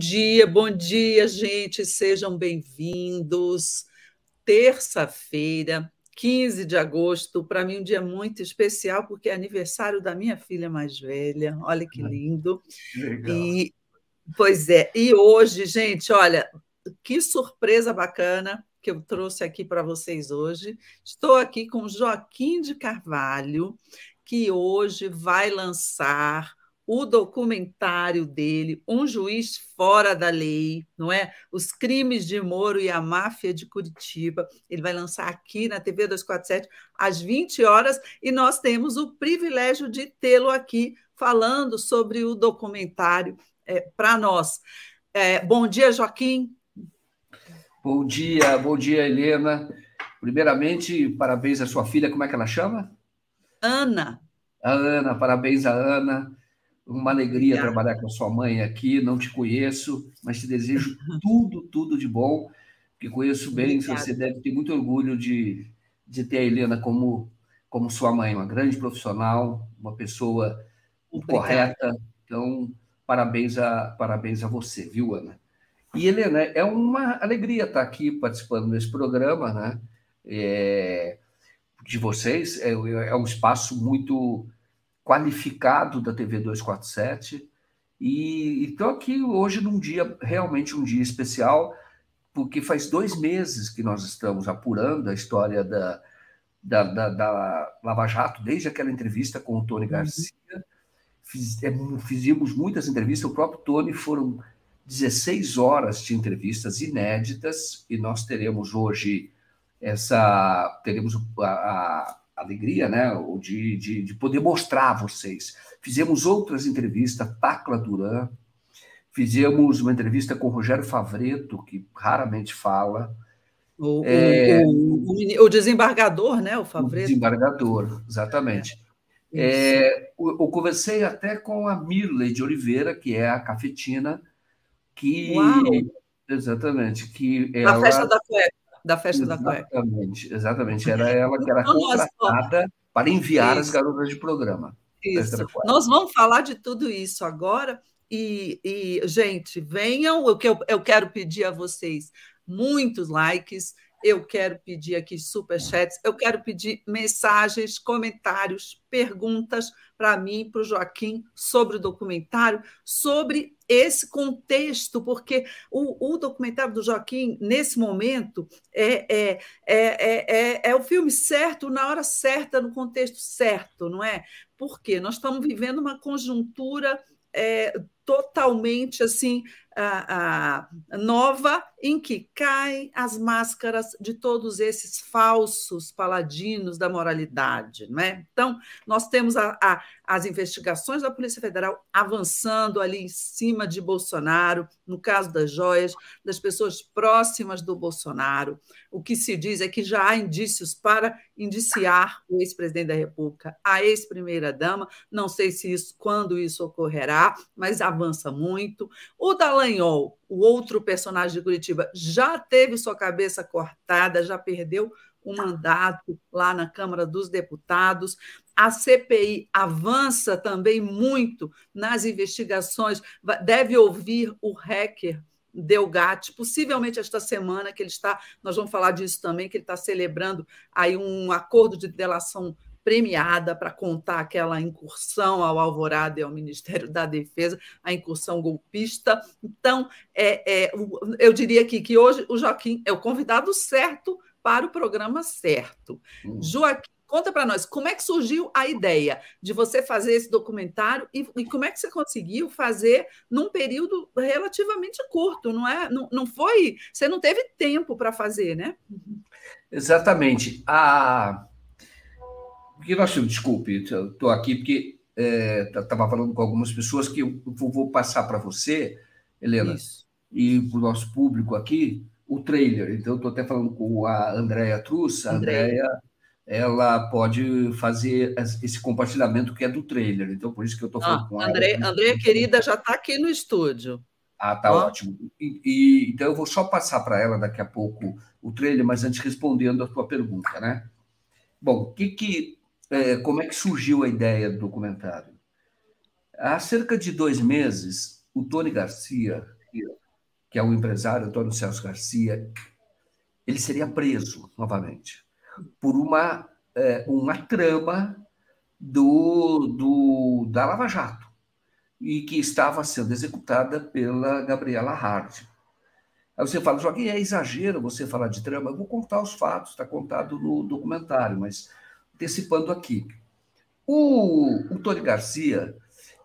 Bom dia, bom dia, gente. Sejam bem-vindos. Terça-feira, 15 de agosto, para mim um dia muito especial, porque é aniversário da minha filha mais velha. Olha que lindo. Legal. E pois é, e hoje, gente, olha, que surpresa bacana que eu trouxe aqui para vocês hoje. Estou aqui com Joaquim de Carvalho, que hoje vai lançar o documentário dele, Um Juiz Fora da Lei, não é? Os crimes de Moro e a máfia de Curitiba. Ele vai lançar aqui na TV 247 às 20 horas e nós temos o privilégio de tê-lo aqui falando sobre o documentário é, para nós. É, bom dia, Joaquim. Bom dia, bom dia, Helena. Primeiramente, parabéns à sua filha, como é que ela chama? Ana. A Ana, parabéns a Ana. Uma alegria Obrigada. trabalhar com a sua mãe aqui. Não te conheço, mas te desejo tudo, tudo de bom. Que conheço bem, Obrigada. você deve ter muito orgulho de, de ter a Helena como, como sua mãe, uma grande profissional, uma pessoa Obrigada. correta. Então, parabéns a, parabéns a você, viu, Ana? E, Helena, é uma alegria estar aqui participando desse programa, né? É, de vocês. É, é um espaço muito qualificado da TV 247. E estou aqui hoje num dia, realmente um dia especial, porque faz dois meses que nós estamos apurando a história da, da, da, da Lava Jato, desde aquela entrevista com o Tony uhum. Garcia. Fiz, é, fizemos muitas entrevistas, o próprio Tony foram 16 horas de entrevistas inéditas, e nós teremos hoje essa. teremos a, a alegria, né, de, de, de, poder mostrar a vocês. Fizemos outras entrevistas, Tacla Duran, fizemos uma entrevista com o Rogério Favreto, que raramente fala. O, é, o, o, o desembargador, né, o Favreto? O desembargador, exatamente. É, é eu, eu conversei até com a Mirley de Oliveira, que é a cafetina, que... Uau. Exatamente, que ela... Na festa da cueca da festa exatamente, da cueca. Exatamente, exatamente. Era ela que era então, contratada para enviar isso. as garotas de programa. Isso. Nós vamos falar de tudo isso agora. E, e gente, venham. O que eu, eu quero pedir a vocês muitos likes eu quero pedir aqui superchats, eu quero pedir mensagens, comentários, perguntas para mim, para o Joaquim, sobre o documentário, sobre esse contexto, porque o, o documentário do Joaquim, nesse momento, é, é, é, é, é o filme certo, na hora certa, no contexto certo, não é? Porque nós estamos vivendo uma conjuntura é, totalmente assim a, a, nova em que caem as máscaras de todos esses falsos paladinos da moralidade. Não é? Então, nós temos a, a, as investigações da Polícia Federal avançando ali em cima de Bolsonaro, no caso das joias, das pessoas próximas do Bolsonaro. O que se diz é que já há indícios para indiciar o ex-presidente da República, a ex-primeira-dama. Não sei se isso, quando isso ocorrerá, mas avança muito. O Dallagnol, o outro personagem de Curitiba, já teve sua cabeça cortada, já perdeu o mandato lá na Câmara dos Deputados. A CPI avança também muito nas investigações, deve ouvir o hacker Delgatti, possivelmente esta semana que ele está, nós vamos falar disso também, que ele está celebrando aí um acordo de delação premiada para contar aquela incursão ao Alvorada e ao Ministério da Defesa, a incursão golpista. Então, é, é, eu diria aqui que hoje o Joaquim é o convidado certo para o programa certo. Hum. Joaquim, conta para nós como é que surgiu a ideia de você fazer esse documentário e, e, como é que você conseguiu fazer num período relativamente curto, não é? Não, não foi, você não teve tempo para fazer, né? Exatamente. A porque nós desculpe, estou aqui porque estava é, falando com algumas pessoas que eu vou, passar para você, Helena, Isso. e para o nosso público aqui, o trailer. Então, estou até falando com a Andréia Truss. A Andréia, ela pode fazer esse compartilhamento que é do trailer. Então, por isso que eu estou falando ah, com ela. André, Andréia, querida, já está aqui no estúdio. Ah, tá ótimo. E, e, então, eu vou só passar para ela daqui a pouco o trailer, mas antes respondendo a tua pergunta, né? Bom, o que, que é, como é que surgiu a ideia do documentário. Há cerca de dois meses, o Tony Garcia, que é o empresário Antônio Celso Garcia, ele seria preso novamente por uma, é, uma trama do, do, da Lava Jato e que estava sendo executada pela Gabriela Hard. Aí você fala, Joaquim, é exagero você falar de trama. Eu vou contar os fatos, está contado no documentário, mas antecipando aqui. O, o Tony Garcia,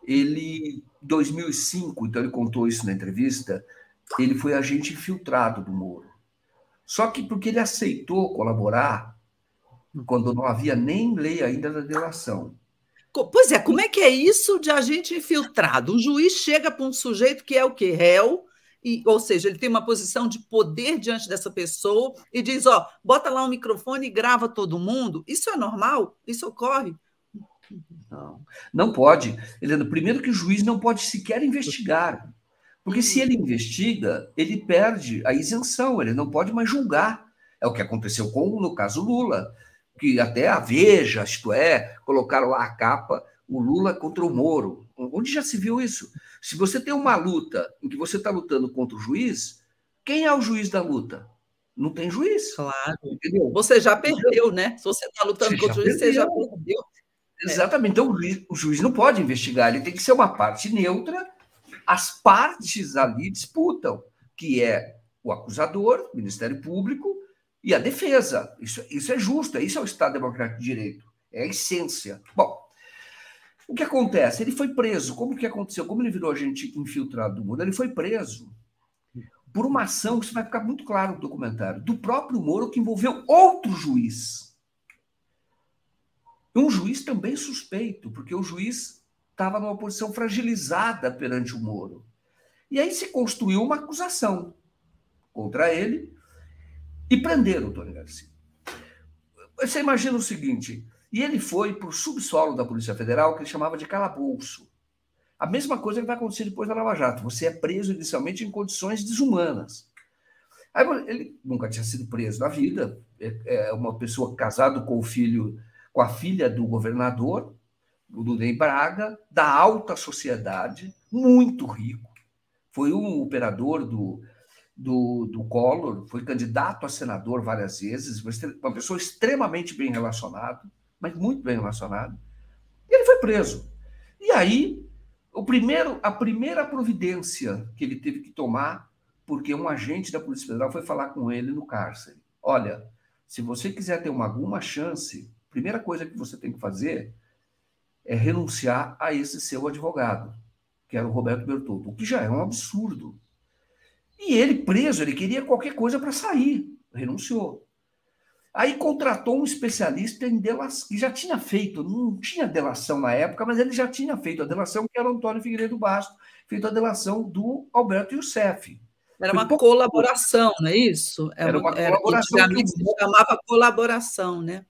ele, em 2005, então ele contou isso na entrevista, ele foi agente infiltrado do Moro. Só que porque ele aceitou colaborar quando não havia nem lei ainda da delação. Pois é, como é que é isso de agente infiltrado? Um juiz chega para um sujeito que é o quê? Réu, e, ou seja, ele tem uma posição de poder diante dessa pessoa e diz: ó, bota lá um microfone e grava todo mundo. Isso é normal? Isso ocorre? Não, não pode. Helena, primeiro que o juiz não pode sequer investigar. Porque se ele investiga, ele perde a isenção, ele não pode mais julgar. É o que aconteceu com, no caso, Lula, que até a Veja, isto é, colocaram lá a capa, o Lula contra o Moro. Onde já se viu isso? Se você tem uma luta em que você está lutando contra o juiz, quem é o juiz da luta? Não tem juiz. Claro. Entendeu? Você já perdeu, né? Se você está lutando você contra o juiz, perdeu. você já perdeu. Exatamente. Então, o juiz, o juiz não pode investigar, ele tem que ser uma parte neutra. As partes ali disputam, que é o acusador, o Ministério Público, e a defesa. Isso, isso é justo, isso é o Estado Democrático de Direito. É a essência. Bom, o que acontece? Ele foi preso. Como que aconteceu? Como ele virou agente infiltrado do Moro? Ele foi preso por uma ação, isso vai ficar muito claro no documentário, do próprio Moro, que envolveu outro juiz. Um juiz também suspeito, porque o juiz estava numa posição fragilizada perante o Moro. E aí se construiu uma acusação contra ele e prenderam o Tony Garcia. Você imagina o seguinte: e ele foi para o subsolo da Polícia Federal, que ele chamava de calabouço. A mesma coisa que vai acontecer depois da Lava Jato. Você é preso inicialmente em condições desumanas. Aí, ele nunca tinha sido preso na vida. É, é uma pessoa casada com o filho, com a filha do governador, o Dudem Braga, da alta sociedade, muito rico. Foi um operador do, do, do Collor, foi candidato a senador várias vezes, uma pessoa extremamente bem relacionada mas muito bem relacionado. E ele foi preso. E aí, o primeiro, a primeira providência que ele teve que tomar, porque um agente da Polícia Federal foi falar com ele no cárcere. Olha, se você quiser ter uma, alguma chance, a primeira coisa que você tem que fazer é renunciar a esse seu advogado, que era o Roberto Bertoldo, o que já é um absurdo. E ele preso, ele queria qualquer coisa para sair, renunciou. Aí contratou um especialista em delação, que já tinha feito, não tinha delação na época, mas ele já tinha feito a delação, que era o Antônio Figueiredo Basto, feito a delação do Alberto Youssef. Era uma pouco... colaboração, não é isso? Era, era uma era, colaboração. Antigamente se chamava colaboração, né?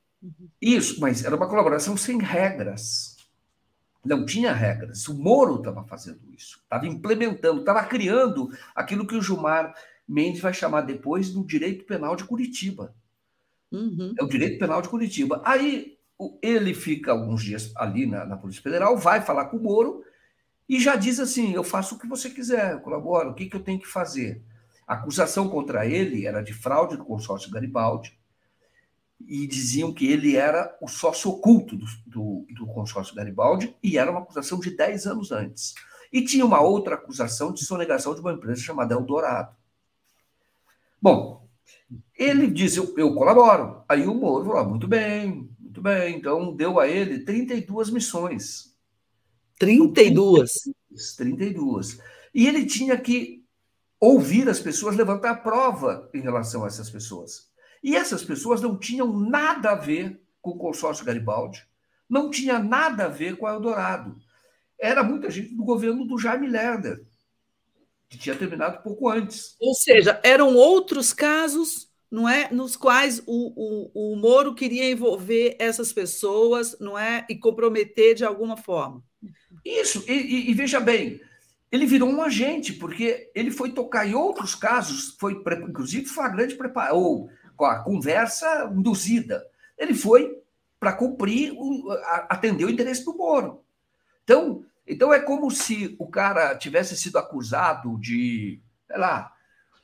Isso, mas era uma colaboração sem regras. Não tinha regras. O Moro estava fazendo isso, estava implementando, estava criando aquilo que o Gilmar Mendes vai chamar depois do direito penal de Curitiba. Uhum. É o direito penal de Curitiba. Aí ele fica alguns dias ali na, na, Polícia Federal, vai falar com o Moro e já diz assim: eu faço o que você quiser, eu colaboro, o que, que eu tenho que fazer? A acusação contra ele era de fraude do consórcio Garibaldi e diziam que ele era o sócio oculto do, do, do consórcio Garibaldi e era uma acusação de 10 anos antes. E tinha uma outra acusação de sonegação de uma empresa chamada Eldorado. Bom, ele disse, eu, eu colaboro. Aí o Moro falou, ah, muito bem, muito bem. Então, deu a ele 32 missões. 32? 32. E ele tinha que ouvir as pessoas, levantar prova em relação a essas pessoas. E essas pessoas não tinham nada a ver com o consórcio Garibaldi, não tinha nada a ver com a Eldorado. Era muita gente do governo do Jaime Lerner, que tinha terminado pouco antes. Ou seja, eram outros casos não é, nos quais o, o, o Moro queria envolver essas pessoas, não é, e comprometer de alguma forma. Isso. E, e, e veja bem, ele virou um agente porque ele foi tocar em outros casos, foi inclusive flagrante ou com a conversa induzida. Ele foi para cumprir, atender o interesse do Moro. Então, então é como se o cara tivesse sido acusado de sei lá,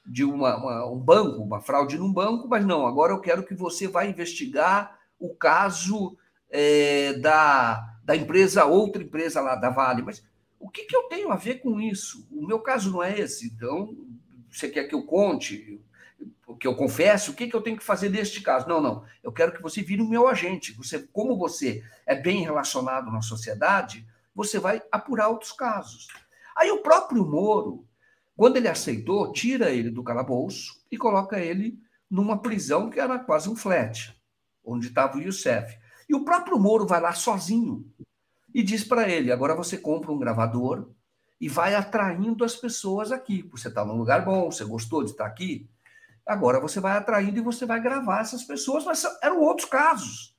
de uma, uma, um banco, uma fraude num banco, mas não, agora eu quero que você vá investigar o caso é, da, da empresa, outra empresa lá, da Vale. Mas o que, que eu tenho a ver com isso? O meu caso não é esse, então você quer que eu conte, que eu confesse, o que, que eu tenho que fazer neste caso? Não, não. Eu quero que você vire o meu agente. Você, como você é bem relacionado na sociedade, você vai apurar outros casos. Aí o próprio Moro, quando ele aceitou, tira ele do calabouço e coloca ele numa prisão que era quase um flat, onde estava o Youssef. E o próprio Moro vai lá sozinho e diz para ele: agora você compra um gravador e vai atraindo as pessoas aqui. Você está num lugar bom, você gostou de estar aqui. Agora você vai atraindo e você vai gravar essas pessoas, mas eram outros casos.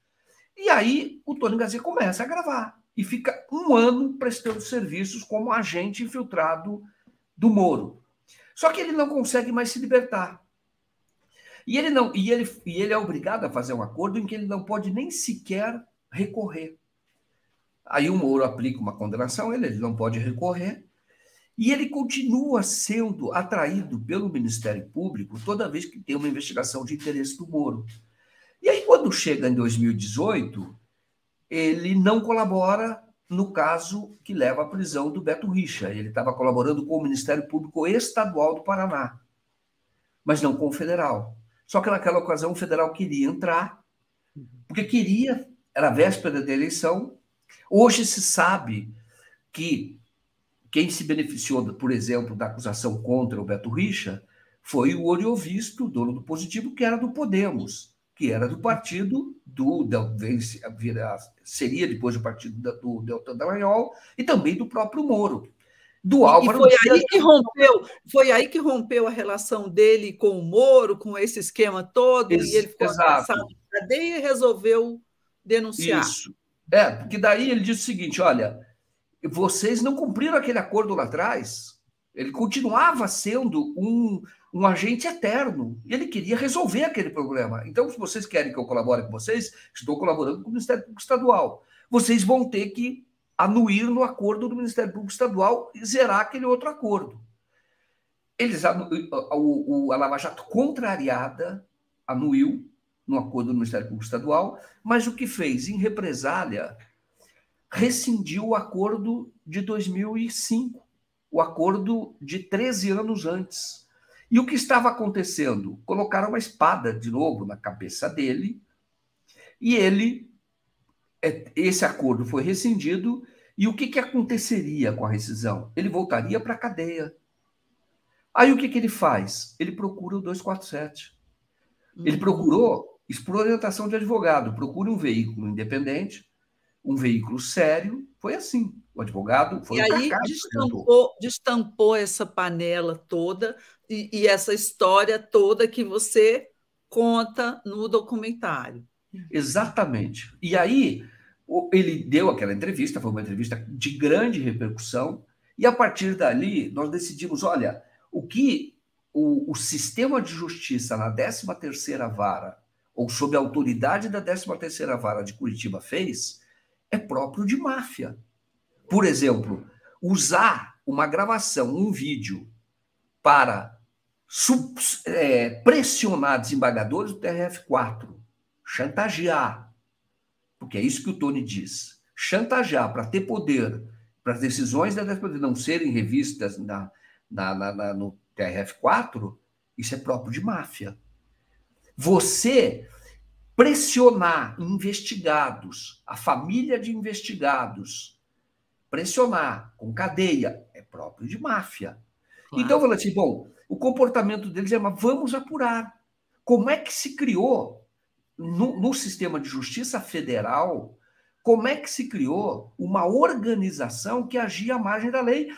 E aí o Tony Garcia começa a gravar e fica um ano prestando serviços como agente infiltrado do Moro. Só que ele não consegue mais se libertar. E ele não e ele, e ele é obrigado a fazer um acordo em que ele não pode nem sequer recorrer. Aí o Moro aplica uma condenação, ele, ele não pode recorrer, e ele continua sendo atraído pelo Ministério Público toda vez que tem uma investigação de interesse do Moro. E aí, quando chega em 2018, ele não colabora no caso que leva à prisão do Beto Richa. Ele estava colaborando com o Ministério Público Estadual do Paraná, mas não com o federal. Só que naquela ocasião o federal queria entrar, porque queria, era véspera da eleição. Hoje se sabe que quem se beneficiou, por exemplo, da acusação contra o Beto Richa foi o Oriovisto, dono do Positivo, que era do Podemos, que era do partido do seria depois do partido do Deltan Dallagnol e também do próprio Moro. Do Álvaro e foi aí que rompeu, foi aí que rompeu a relação dele com o Moro, com esse esquema todo, Ex e ele ficou exato. na cadeia e resolveu denunciar. Isso. É, porque daí ele disse o seguinte: olha, vocês não cumpriram aquele acordo lá atrás. Ele continuava sendo um, um agente eterno. E ele queria resolver aquele problema. Então, se vocês querem que eu colabore com vocês, estou colaborando com o Ministério Público Estadual. Vocês vão ter que anuir no acordo do Ministério Público Estadual e zerar aquele outro acordo. Eles, o, o, a Lava Jato, contrariada, anuiu no acordo do Ministério Público Estadual, mas o que fez? Em represália, rescindiu o acordo de 2005, o acordo de 13 anos antes. E o que estava acontecendo? Colocaram uma espada de novo na cabeça dele e ele é, esse acordo foi rescindido e o que, que aconteceria com a rescisão? Ele voltaria para a cadeia. Aí o que, que ele faz? Ele procura o 247. Ele uhum. procurou, isso por orientação de advogado, procura um veículo independente, um veículo sério. Foi assim. O advogado foi E aí destampou, destampou essa panela toda e, e essa história toda que você conta no documentário. Exatamente. E aí ele deu aquela entrevista, foi uma entrevista de grande repercussão, e a partir dali nós decidimos, olha, o que o, o sistema de justiça na 13ª vara, ou sob a autoridade da 13ª vara de Curitiba fez, é próprio de máfia. Por exemplo, usar uma gravação, um vídeo, para é, pressionar desembargadores do TRF4, chantagear, porque é isso que o Tony diz. Chantagear para ter poder, para as decisões da poder não serem revistas na, na, na, na, no TRF4, isso é próprio de máfia. Você pressionar investigados, a família de investigados, pressionar com cadeia, é próprio de máfia. Claro. Então, eu falei assim, bom, o comportamento deles é, mas vamos apurar. Como é que se criou no, no sistema de justiça federal, como é que se criou uma organização que agia à margem da lei.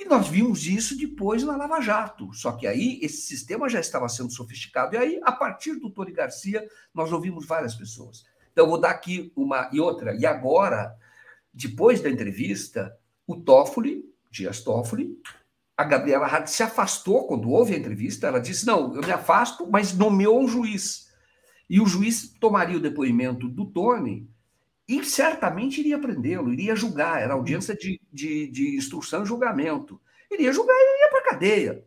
E nós vimos isso depois na Lava Jato. Só que aí esse sistema já estava sendo sofisticado. E aí, a partir do Tony Garcia, nós ouvimos várias pessoas. Então, vou dar aqui uma e outra. E agora, depois da entrevista, o Toffoli, Dias Toffoli, a Gabriela Hart se afastou quando houve a entrevista. Ela disse: Não, eu me afasto, mas nomeou um juiz. E o juiz tomaria o depoimento do Tony e certamente iria prendê-lo, iria julgar, era audiência de, de, de instrução e julgamento. Iria julgar e iria para a cadeia.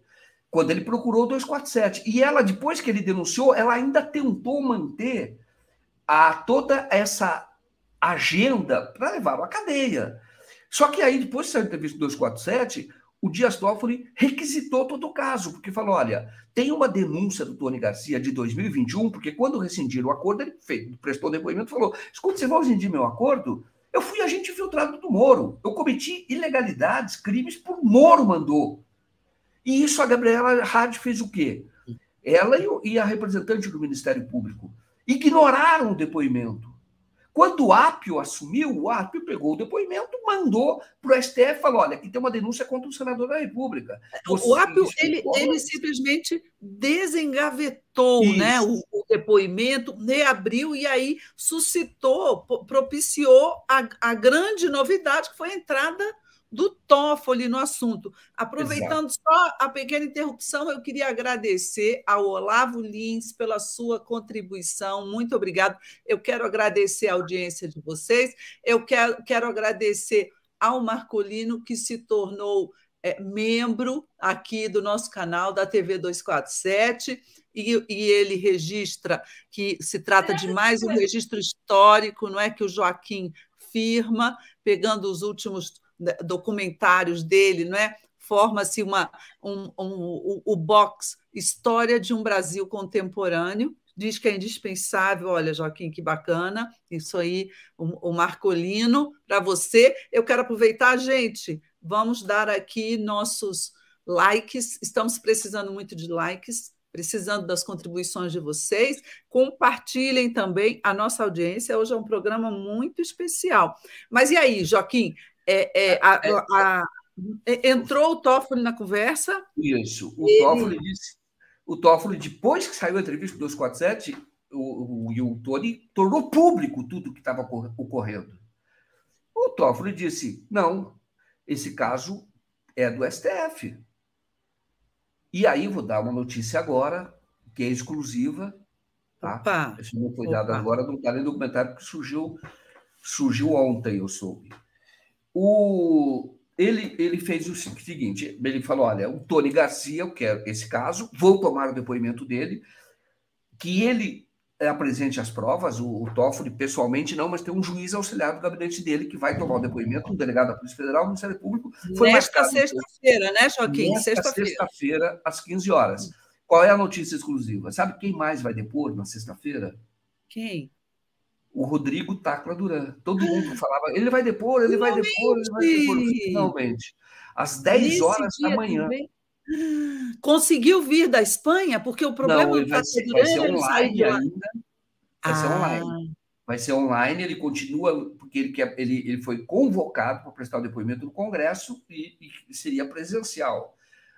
quando ele procurou o 247. E ela, depois que ele denunciou, ela ainda tentou manter a toda essa agenda para levá-lo à cadeia. Só que aí, depois de sair da entrevista do 247, o Dias Toffoli requisitou todo o caso, porque falou: olha, tem uma denúncia do Tony Garcia de 2021, porque quando rescindiram o acordo, ele fez, prestou depoimento e falou: escuta, você vai rescindir meu acordo? Eu fui agente infiltrado do Moro. Eu cometi ilegalidades, crimes por Moro mandou. E isso a Gabriela Hard fez o quê? Ela e a representante do Ministério Público ignoraram o depoimento. Quando o Apio assumiu, o Apio pegou o depoimento, mandou para o STF e falou: olha, aqui tem uma denúncia contra o senador da República. Você o Apio, ele, ele simplesmente desengavetou né, o, o, depoimento, reabriu e aí suscitou, propiciou a, a grande novidade, que foi a entrada do Toffoli no assunto. Aproveitando Exato. só a pequena interrupção, eu queria agradecer ao Olavo Lins pela sua contribuição. Muito obrigado. Eu quero agradecer a audiência de vocês. Eu quero, quero agradecer ao Marcolino, que se tornou é, membro aqui do nosso canal da TV 247. E, e, ele registra que se trata de mais um registro histórico, não é que o Joaquim firma, pegando os últimos documentários dele, não é? Forma-se uma um, um, o, o box História de um Brasil Contemporâneo. Diz que é indispensável. Olha, Joaquim, que bacana. Isso aí, o, o Marcolino, para você. Eu quero aproveitar, gente, vamos dar aqui nossos likes. Estamos precisando muito de likes precisando das contribuições de vocês. Compartilhem também a nossa audiência. Hoje é um programa muito especial. Mas e aí, Joaquim? É, é, a, é, a, é, entrou o Toffoli na conversa? Isso. O ele... Toffoli disse. O Toffoli, depois que saiu a entrevista do 247, o, o, e o Tony tornou público tudo que estava ocorrendo. O Toffoli disse: não, esse caso é do STF. E aí vou dar uma notícia agora, que é exclusiva. Tá? Opa, Esse não foi dado agora, não está no documentário que surgiu, surgiu ontem, eu soube o, ele, ele fez o seguinte: ele falou: olha, o Tony Garcia, eu quero esse caso, vou tomar o depoimento dele, que ele apresente as provas, o, o Toffoli pessoalmente não, mas tem um juiz auxiliar do gabinete dele que vai tomar o depoimento, um delegado da Polícia Federal, Ministério Público. Foi Nesta sexta-feira, né, Joaquim? Sexta-feira. Sexta-feira, às 15 horas. Qual é a notícia exclusiva? Sabe quem mais vai depor na sexta-feira? Quem? O Rodrigo Tacla Duran. Todo mundo falava, ele vai depor, ele vai depor, ele vai depor. Finalmente, às 10 Nesse horas da manhã. Também. Conseguiu vir da Espanha? Porque o problema Não, ele vai, ser, vai ser online ainda. Vai ah. ser online. Vai ser online, ele continua, porque ele, quer, ele, ele foi convocado para prestar o depoimento no Congresso e, e seria presencial.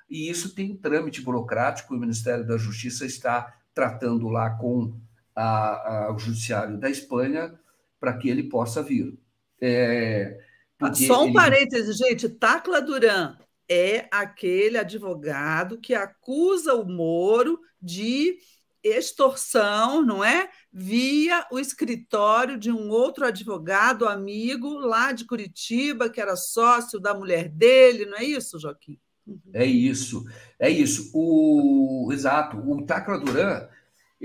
E isso tem um trâmite burocrático, o Ministério da Justiça está tratando lá com a, ao Judiciário da Espanha para que ele possa vir. É, Só um ele... parêntese, gente. Tacla Duran é aquele advogado que acusa o Moro de extorsão, não é? Via o escritório de um outro advogado amigo lá de Curitiba, que era sócio da mulher dele, não é isso, Joaquim? É isso, é isso. O exato, o Tacla Duran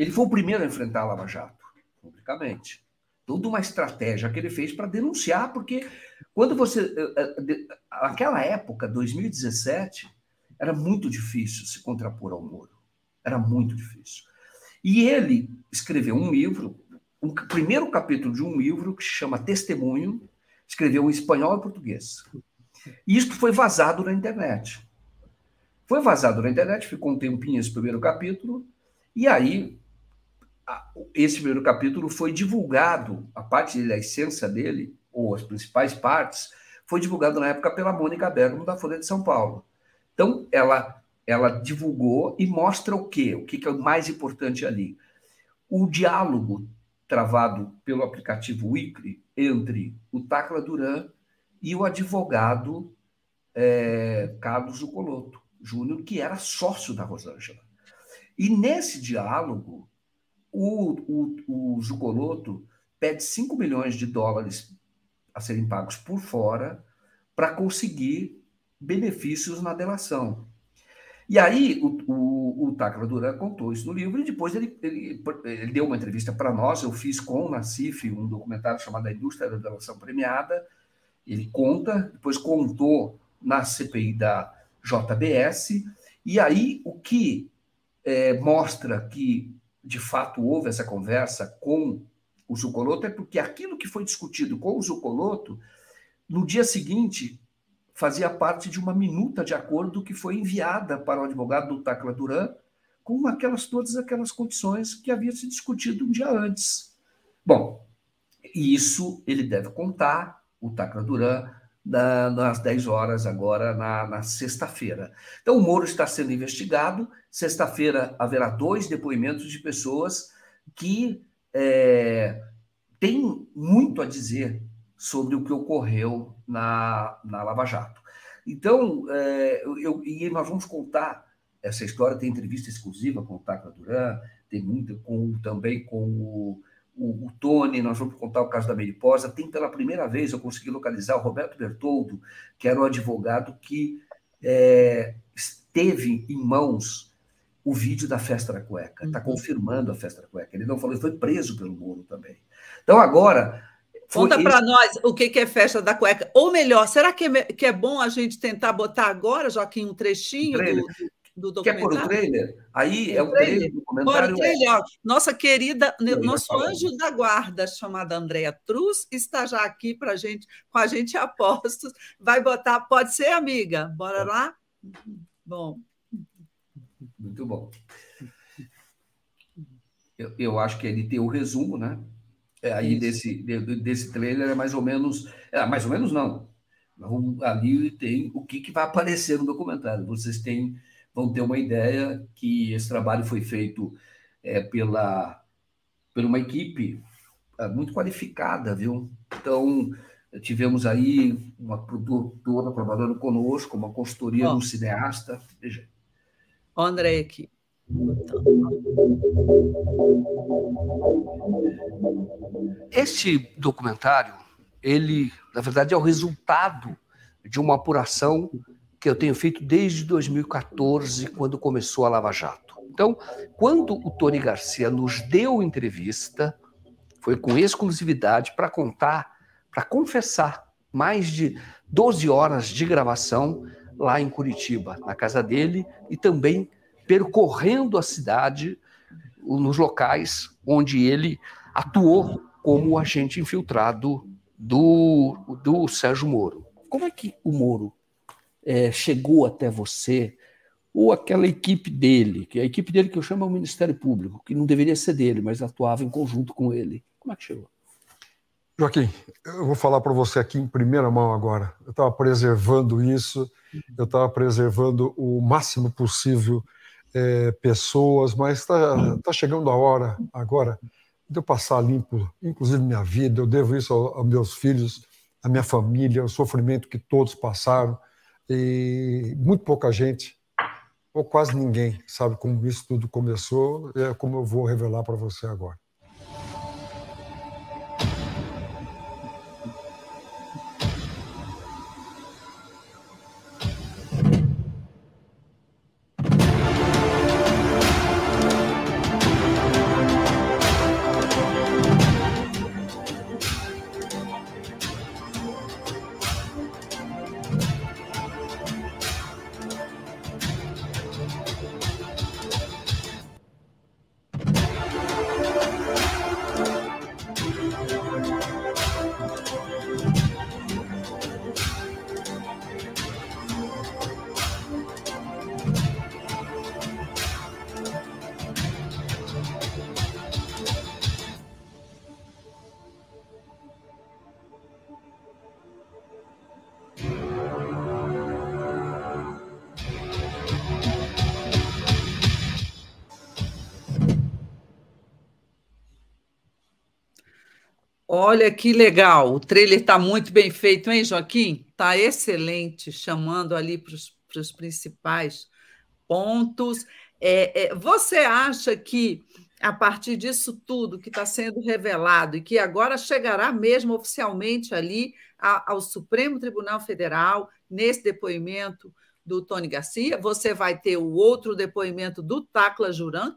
ele foi o primeiro a enfrentar a Lava Jato, publicamente. Toda uma estratégia que ele fez para denunciar, porque quando você. Eh, eh, aquela época, 2017, era muito difícil se contrapor ao Moro. Era muito difícil. E ele escreveu um livro, o um primeiro capítulo de um livro que se chama Testemunho, escreveu em espanhol e português. E isso foi vazado na internet. Foi vazado na internet, ficou um tempinho esse primeiro capítulo, e aí esse primeiro capítulo foi divulgado, a parte dele, a essência dele, ou as principais partes, foi divulgado na época pela Mônica Bergamo, da Folha de São Paulo. Então, ela, ela divulgou e mostra o quê? O que é o mais importante ali? O diálogo travado pelo aplicativo Wicre entre o Tacla Duran e o advogado é, Carlos Zucoloto Júnior, que era sócio da Rosângela. E nesse diálogo, o, o, o Zucoloto pede 5 milhões de dólares a serem pagos por fora para conseguir benefícios na delação. E aí o, o, o Tacla Duran contou isso no livro e depois ele, ele, ele deu uma entrevista para nós, eu fiz com o Nassif um documentário chamado A Indústria da Revelação Premiada, ele conta, depois contou na CPI da JBS, e aí o que é, mostra que de fato houve essa conversa com o Zucoloto é porque aquilo que foi discutido com o Zucoloto, no dia seguinte, fazia parte de uma minuta de acordo que foi enviada para o advogado do Tacla Duran com aquelas todas aquelas condições que havia se discutido um dia antes. Bom, isso ele deve contar, o Tacla Duran, na, nas 10 horas agora, na, na sexta-feira. Então, o Moro está sendo investigado. Sexta-feira haverá dois depoimentos de pessoas que é, têm muito a dizer sobre o que ocorreu na, na Lava Jato. Então, é, eu, e nós vamos contar essa história, tem entrevista exclusiva com o Tacla Duran, tem muita com, também com o, o, o, Tony, nós vamos contar o caso da Meriposa, tem pela primeira vez eu consegui localizar o Roberto Bertoldo, que era o advogado que é, teve em mãos o vídeo da festa da cueca, está uhum. confirmando a festa da cueca. Ele não falou, ele foi preso pelo Moro também. Então, agora, Conta para nós o que é festa da cueca. Ou melhor, será que é, que é bom a gente tentar botar agora, Joaquim, um trechinho do, do documentário? Quer pôr o trailer? Aí é um trailer do documentário. Trailer. Nossa querida, nosso anjo da guarda, chamada Andréa Truz, está já aqui para gente, com a gente a postos. Vai botar, pode ser, amiga? Bora lá? Bom. Muito bom. Eu, eu acho que ele tem o resumo, né? É, aí desse, desse trailer é mais ou menos. É, mais ou menos não. Ali tem o que, que vai aparecer no documentário. Vocês têm, vão ter uma ideia que esse trabalho foi feito é, pela, por uma equipe é, muito qualificada, viu? Então, tivemos aí uma produtora trabalhando conosco, uma consultoria oh. cineasta. Veja. André aqui. Este documentário, ele, na verdade, é o resultado de uma apuração que eu tenho feito desde 2014, quando começou a Lava Jato. Então, quando o Tony Garcia nos deu entrevista, foi com exclusividade para contar, para confessar mais de 12 horas de gravação lá em Curitiba, na casa dele, e também percorrendo a cidade nos locais onde ele atuou como agente infiltrado do, do Sérgio Moro. Como é que o Moro é, chegou até você, ou aquela equipe dele, que é a equipe dele que eu chamo é o Ministério Público, que não deveria ser dele, mas atuava em conjunto com ele? Como é que chegou? Joaquim, eu vou falar para você aqui em primeira mão agora. Eu estava preservando isso, eu estava preservando o máximo possível é, pessoas, mas está tá chegando a hora agora de eu passar limpo, inclusive minha vida. Eu devo isso aos meus filhos, à minha família, o sofrimento que todos passaram. E muito pouca gente, ou quase ninguém, sabe como isso tudo começou. É como eu vou revelar para você agora. Olha que legal, o trailer está muito bem feito, hein, Joaquim? Está excelente, chamando ali para os principais pontos. É, é, você acha que, a partir disso tudo que está sendo revelado e que agora chegará mesmo oficialmente ali ao Supremo Tribunal Federal, nesse depoimento do Tony Garcia, você vai ter o outro depoimento do Tacla Duran,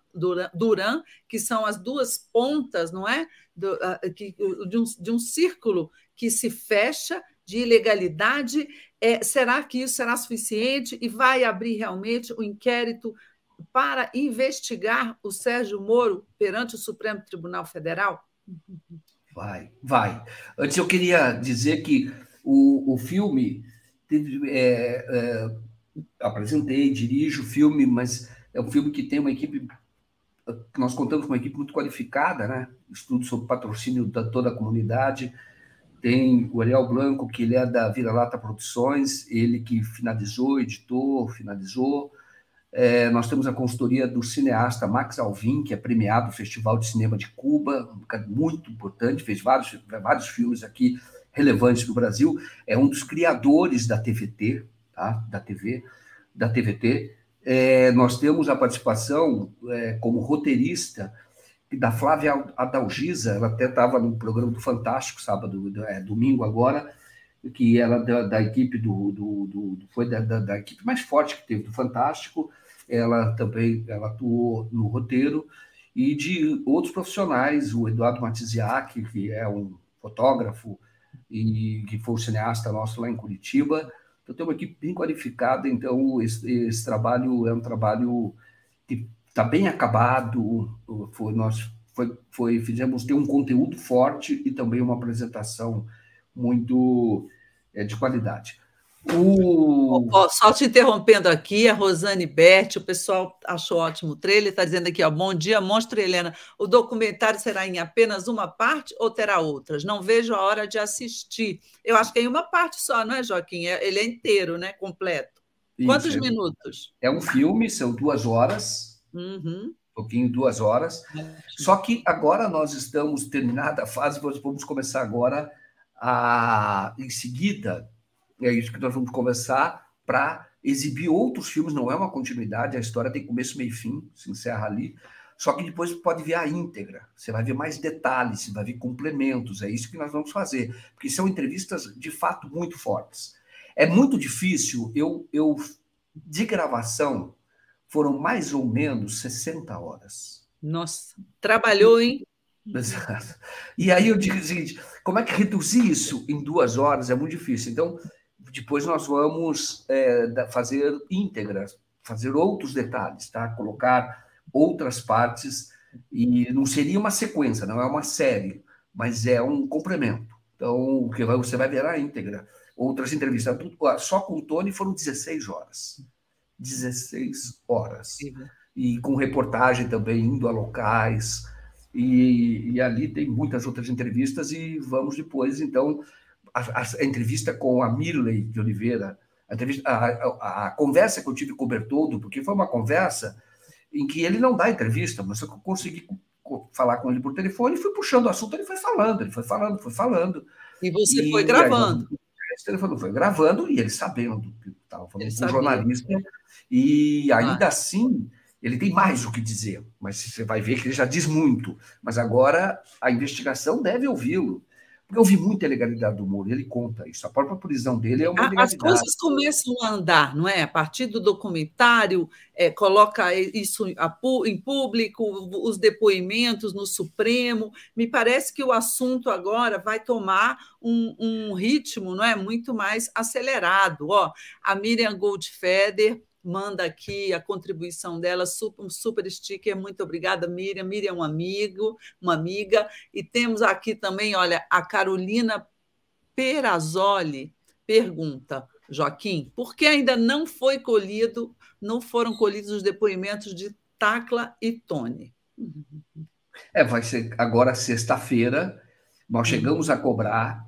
Duran que são as duas pontas, não é? Do, uh, que, de, um, de um círculo que se fecha de ilegalidade. É, será que isso será suficiente e vai abrir realmente o um inquérito para investigar o Sérgio Moro perante o Supremo Tribunal Federal? Vai, vai. Antes eu queria dizer que o, o filme é, é, apresentei, dirijo o filme, mas é um filme que tem uma equipe nós contamos com uma equipe muito qualificada, né? Estudo sobre patrocínio da toda a comunidade. Tem o Ariel Blanco, que ele é da Vira Lata Produções, ele que finalizou, editou, finalizou. É, nós temos a consultoria do cineasta Max Alvim, que é premiado no Festival de Cinema de Cuba, muito importante, fez vários, vários filmes aqui relevantes do Brasil. É um dos criadores da TVT, tá? da TV, da TVT. É, nós temos a participação é, como roteirista da Flávia Adalgisa, ela até estava no programa do Fantástico, sábado, é, domingo agora, que ela da, da equipe do, do, do, foi da, da, da, equipe mais forte que teve do Fantástico, ela também ela atuou no roteiro, e de outros profissionais, o Eduardo Matiziak, que é um fotógrafo e que foi o cineasta nosso lá em Curitiba, então, tem uma equipe bem qualificada, então esse, esse trabalho é um trabalho que está bem acabado. Foi, nós foi, foi, fizemos ter um conteúdo forte e também uma apresentação muito é, de qualidade. O... Só te interrompendo aqui, a Rosane Berti, o pessoal achou ótimo o trailer, está dizendo aqui, ó, bom dia, Monstro Helena, o documentário será em apenas uma parte ou terá outras? Não vejo a hora de assistir. Eu acho que é em uma parte só, não é, Joaquim? É, ele é inteiro, né? Completo. Isso, Quantos é, minutos? É um filme, são duas horas, uhum. um pouquinho, duas horas. Só que agora nós estamos terminada a fase, vamos começar agora a, em seguida, é isso que nós vamos conversar para exibir outros filmes, não é uma continuidade, a história tem começo, meio e fim, se encerra ali. Só que depois pode ver a íntegra, você vai ver mais detalhes, você vai ver complementos, é isso que nós vamos fazer, porque são entrevistas de fato muito fortes. É muito difícil, eu, eu de gravação, foram mais ou menos 60 horas. Nossa, trabalhou, hein? Exato. E aí eu digo o seguinte: como é que reduzir isso em duas horas? É muito difícil. Então, depois nós vamos é, fazer íntegras, fazer outros detalhes, tá? Colocar outras partes e não seria uma sequência, não é uma série, mas é um complemento. Então, que você vai ver a íntegra. Outras entrevistas, só com o Tony foram 16 horas. 16 horas. E com reportagem também, indo a locais. E, e ali tem muitas outras entrevistas e vamos depois, então, a, a, entrevista com a Mirley de Oliveira, a, a, a, conversa que eu tive com o Bertoldo, porque foi uma conversa em que ele não dá entrevista, mas eu consegui falar com ele por telefone e fui puxando o assunto, ele foi falando, ele foi falando, foi falando. E você e, foi gravando. ele falou, foi gravando e ele sabendo que estava falando ele com um jornalista. E ainda ah. assim, ele tem mais o que dizer, mas você vai ver que ele já diz muito. Mas agora a investigação deve ouvi-lo. Porque eu vi muita ilegalidade do Moro, ele conta isso. A própria prisão dele é uma As coisas começam a andar, não é? A partir do documentário, é, coloca isso em público, os depoimentos no Supremo. Me parece que o assunto agora vai tomar um, um ritmo não é? muito mais acelerado. Ó, a Miriam Goldfeder manda aqui a contribuição dela, um super sticker. Muito obrigada, Miriam. Miriam é um amigo, uma amiga. E temos aqui também, olha, a Carolina Perazoli pergunta, Joaquim, por que ainda não foi colhido, não foram colhidos os depoimentos de Tacla e Tony? É, vai ser agora sexta-feira. Nós chegamos a cobrar,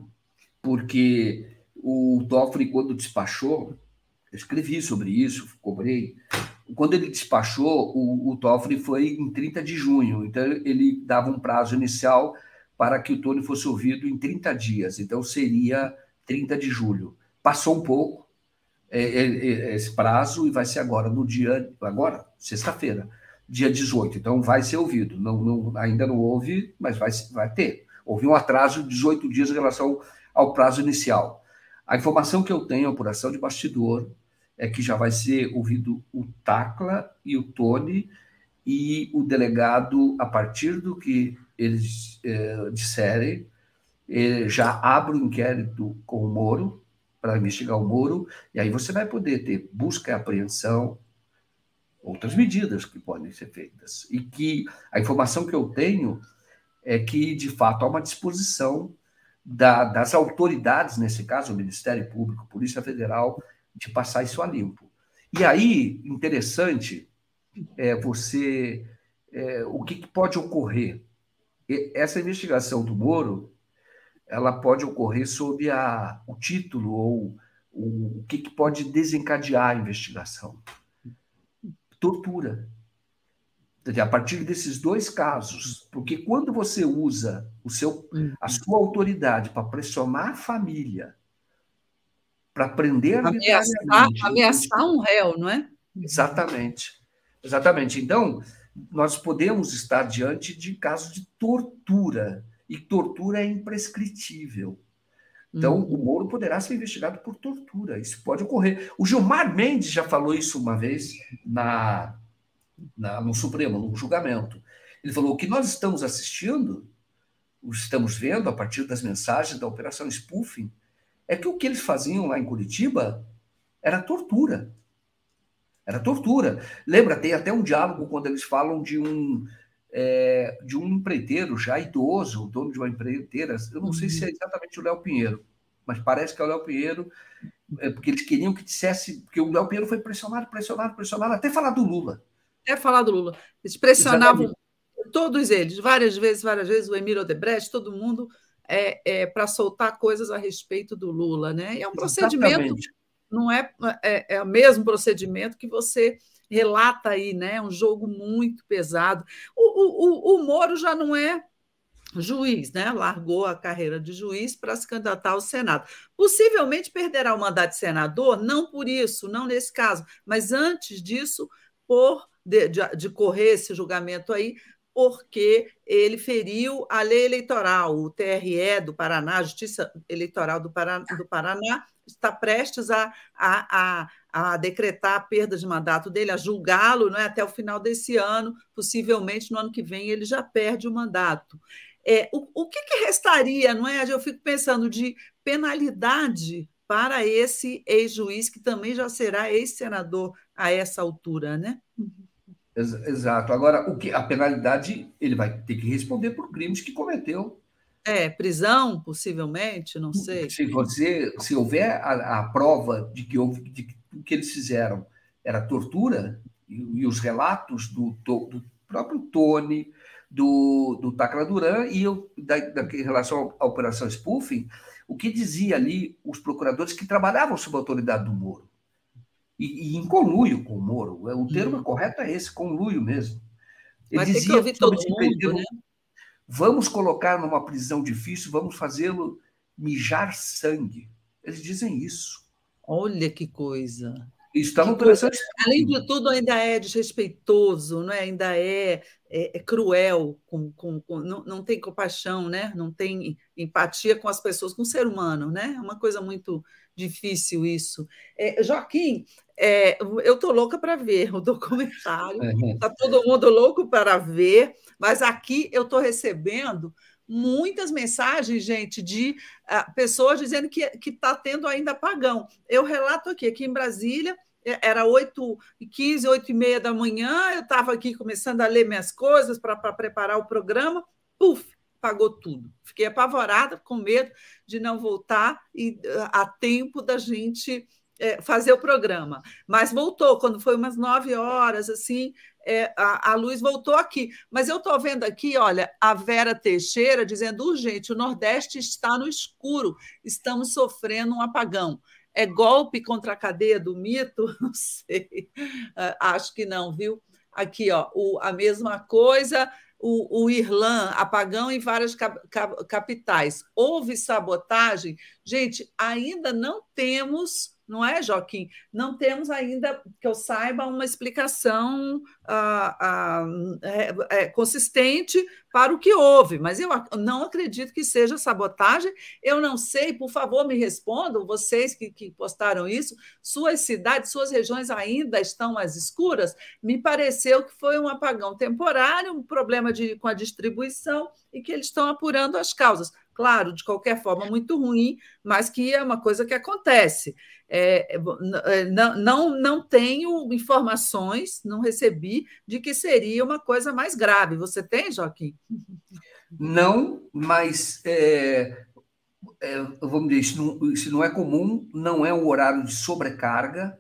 porque o Toffoli, quando despachou, eu escrevi sobre isso, cobrei. Quando ele despachou, o, o Toffoli foi em 30 de junho, então ele dava um prazo inicial para que o Tony fosse ouvido em 30 dias, então seria 30 de julho. Passou um pouco é, é, é, esse prazo e vai ser agora, no dia, agora, sexta-feira, dia 18, então vai ser ouvido. Não, não, ainda não houve, mas vai, vai ter. Houve um atraso de 18 dias em relação ao prazo inicial. A informação que eu tenho, a apuração de bastidor, é que já vai ser ouvido o Tacla e o Tony e o delegado, a partir do que eles eh, disserem, eh, já abre um inquérito com o Moro, para investigar o Moro, e aí você vai poder ter busca e apreensão, outras medidas que podem ser feitas. E que a informação que eu tenho é que, de fato, há uma disposição da, das autoridades, nesse caso, o Ministério Público, Polícia Federal, de passar isso a limpo. E aí, interessante, é você. É, o que, que pode ocorrer? Essa investigação do Moro, ela pode ocorrer sob a, o título ou o, o que, que pode desencadear a investigação tortura. A partir desses dois casos, porque quando você usa o seu, a sua autoridade para pressionar a família, para prender ameaçar, ameaçar um réu, não é? Exatamente, exatamente. Então, nós podemos estar diante de casos de tortura e tortura é imprescritível. Então, uhum. o Moro poderá ser investigado por tortura. Isso pode ocorrer. O Gilmar Mendes já falou isso uma vez na, na, no Supremo, no julgamento. Ele falou: o que nós estamos assistindo, estamos vendo a partir das mensagens da Operação Spoofing, é que o que eles faziam lá em Curitiba era tortura. Era tortura. Lembra, tem até um diálogo quando eles falam de um é, de um empreiteiro já idoso, dono de uma empreiteira. Eu não sei se é uhum. exatamente o Léo Pinheiro, mas parece que é o Léo Pinheiro, é, porque eles queriam que dissesse, porque o Léo Pinheiro foi pressionado, pressionado, pressionado, até falar do Lula. Até falar do Lula. Eles pressionavam exatamente. todos eles, várias vezes, várias vezes, o Emílio Odebrecht, todo mundo, é, é para soltar coisas a respeito do Lula. Né? É um procedimento, exatamente. não é, é, é o mesmo procedimento que você relata aí, né? Um jogo muito pesado. O, o, o, Moro já não é juiz, né? Largou a carreira de juiz para se candidatar ao Senado. Possivelmente perderá o mandato de senador, não por isso, não nesse caso, mas antes disso, por de, de, de correr esse julgamento aí, porque ele feriu a lei eleitoral, o TRE do Paraná, a Justiça Eleitoral do Paraná, do Paraná está prestes a, a, a a decretar a perda de mandato dele, a julgá-lo é, até o final desse ano, possivelmente no ano que vem ele já perde o mandato. É, o, o que, que, restaria, não é? Eu fico pensando de penalidade para esse ex-juiz, que também já será ex-senador a essa altura, né? Exato. Agora, o que a penalidade ele vai ter que responder por crimes que cometeu. É, prisão, possivelmente, não sei. Se você, se houver a, a prova de que houve, de que o que eles fizeram era tortura, e, e os relatos do, do, próprio Tony, do, do Tacla Duran, e eu, da, da, em relação à Operação Spoofing, o que dizia ali os procuradores que trabalhavam sob a autoridade do Moro. E, e em conluio com o Moro. É, o termo hum. correto é esse, conluio mesmo. Ele Mas dizia que todo mundo, né? Vamos colocar numa prisão difícil, vamos fazê-lo mijar sangue. Eles dizem isso. Olha que coisa. Está no coração. Além de tudo, ainda é desrespeitoso, não é? ainda é, é, é cruel, com, com, com, não, não tem compaixão, né? não tem empatia com as pessoas, com o ser humano. Né? É uma coisa muito difícil isso. É, Joaquim, é, eu estou louca para ver o documentário, está todo mundo louco para ver, mas aqui eu estou recebendo muitas mensagens, gente, de uh, pessoas dizendo que está tendo ainda apagão. Eu relato aqui, aqui em Brasília, é, era 8 e 15, 8 e meia da manhã, eu estava aqui começando a ler minhas coisas para preparar o programa, puf, apagou tudo. Fiquei apavorada, com medo de não voltar e uh, a tempo da gente é, fazer o programa. Mas voltou, quando foi umas nove horas, assim, é, a, a, luz voltou aqui. Mas eu estou vendo aqui, olha, a Vera Teixeira dizendo, urgente, o Nordeste está no escuro, estamos sofrendo um apagão. É golpe contra a cadeia do mito? Não sei, uh, acho que não, viu? Aqui, ó, o, a mesma coisa, o, o Irlã, apagão em várias cap, cap, capitais. Houve sabotagem? Gente, ainda não temos não é, Joaquim? Não temos ainda, que eu saiba, uma explicação ah, ah, é, é, consistente para o que houve, mas eu não acredito que seja sabotagem. Eu não sei, por favor, me respondam, vocês que, que postaram isso, suas cidades, suas regiões ainda estão mais escuras? Me pareceu que foi um apagão temporário, um problema de, com a distribuição e que eles estão apurando as causas claro, de qualquer forma, muito ruim, mas que é uma coisa que acontece. É, é, é, não, não, não tenho informações, não recebi, de que seria uma coisa mais grave. Você tem, Joaquim? Não, mas é, é, vamos dizer, isso não, isso não é comum, não é um horário de sobrecarga,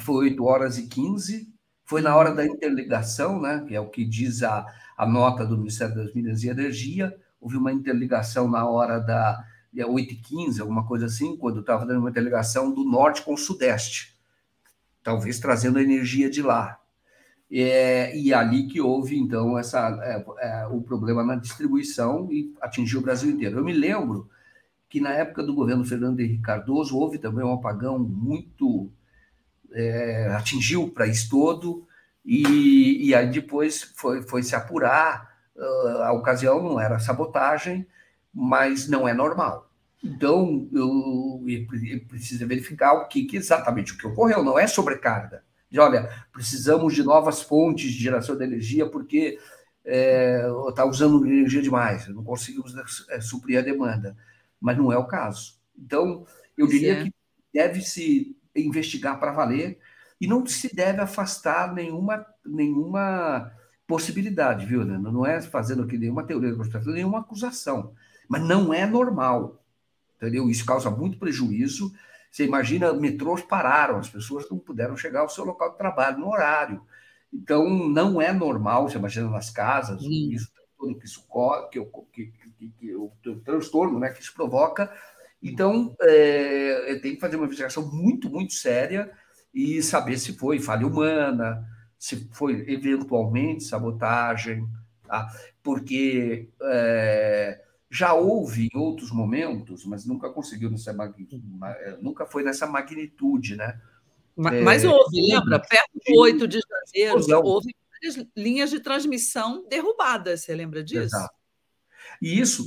foi 8 horas e 15, foi na hora da interligação, né, que é o que diz a, a nota do Ministério das Minas e Energia, houve uma interligação na hora da 8h15, alguma coisa assim, quando estava dando uma interligação do norte com o sudeste, talvez trazendo a energia de lá. É, e ali que houve, então, essa, é, é, o problema na distribuição e atingiu o Brasil inteiro. Eu me lembro que na época do governo Fernando Henrique Cardoso houve também um apagão muito. É, atingiu o país todo, e, e aí depois foi, foi se apurar a ocasião não era sabotagem, mas não é normal. Então, eu, eu preciso verificar o que, que, exatamente o que ocorreu, não é sobrecarga. De, olha, precisamos de novas fontes de geração de energia porque está é, tá usando energia demais, não conseguimos é, suprir a demanda. Mas não é o caso. Então, eu diria é. que deve-se investigar para valer e não se deve afastar nenhuma, nenhuma possibilidade, viu, né? Não é fazendo aqui nenhuma teoria da conspiração, nenhuma acusação. Mas não é normal, entendeu? Isso causa muito prejuízo. Você imagina, metrôs pararam, as pessoas não puderam chegar ao seu local de trabalho no horário. Então, não é normal, você imagina nas casas, Sim. isso que isso que, que, que, que, o, o transtorno né, que isso provoca. Então, é, tem que fazer uma investigação muito, muito séria e saber se foi falha humana, se foi eventualmente sabotagem, tá? porque é, já houve em outros momentos, mas nunca conseguiu nessa é, nunca foi nessa magnitude, né? Mas, mas é, houve, lembra? Perto do 8 de janeiro, houve linhas de transmissão derrubadas, você lembra disso? Exato. E isso,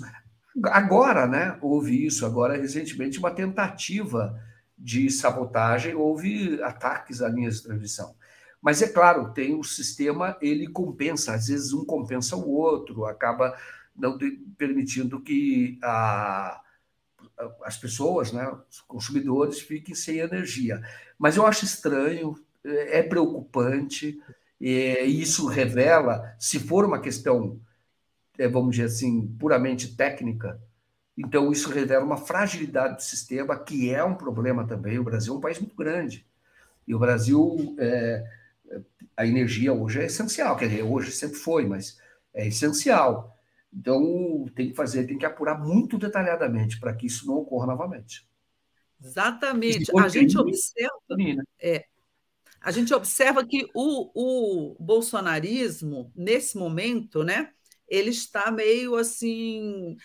agora, né? Houve isso, agora recentemente, uma tentativa de sabotagem, houve ataques a linhas de transmissão. Mas é claro, tem o sistema, ele compensa, às vezes um compensa o outro, acaba não permitindo que a, as pessoas, né, os consumidores, fiquem sem energia. Mas eu acho estranho, é, é preocupante, e isso revela, se for uma questão, é, vamos dizer assim, puramente técnica, então isso revela uma fragilidade do sistema, que é um problema também. O Brasil é um país muito grande. E o Brasil é, a energia hoje é essencial, quer dizer, hoje sempre foi, mas é essencial. Então, tem que fazer, tem que apurar muito detalhadamente para que isso não ocorra novamente. Exatamente. A gente observa. É, a gente observa que o, o bolsonarismo, nesse momento, né, ele está meio assim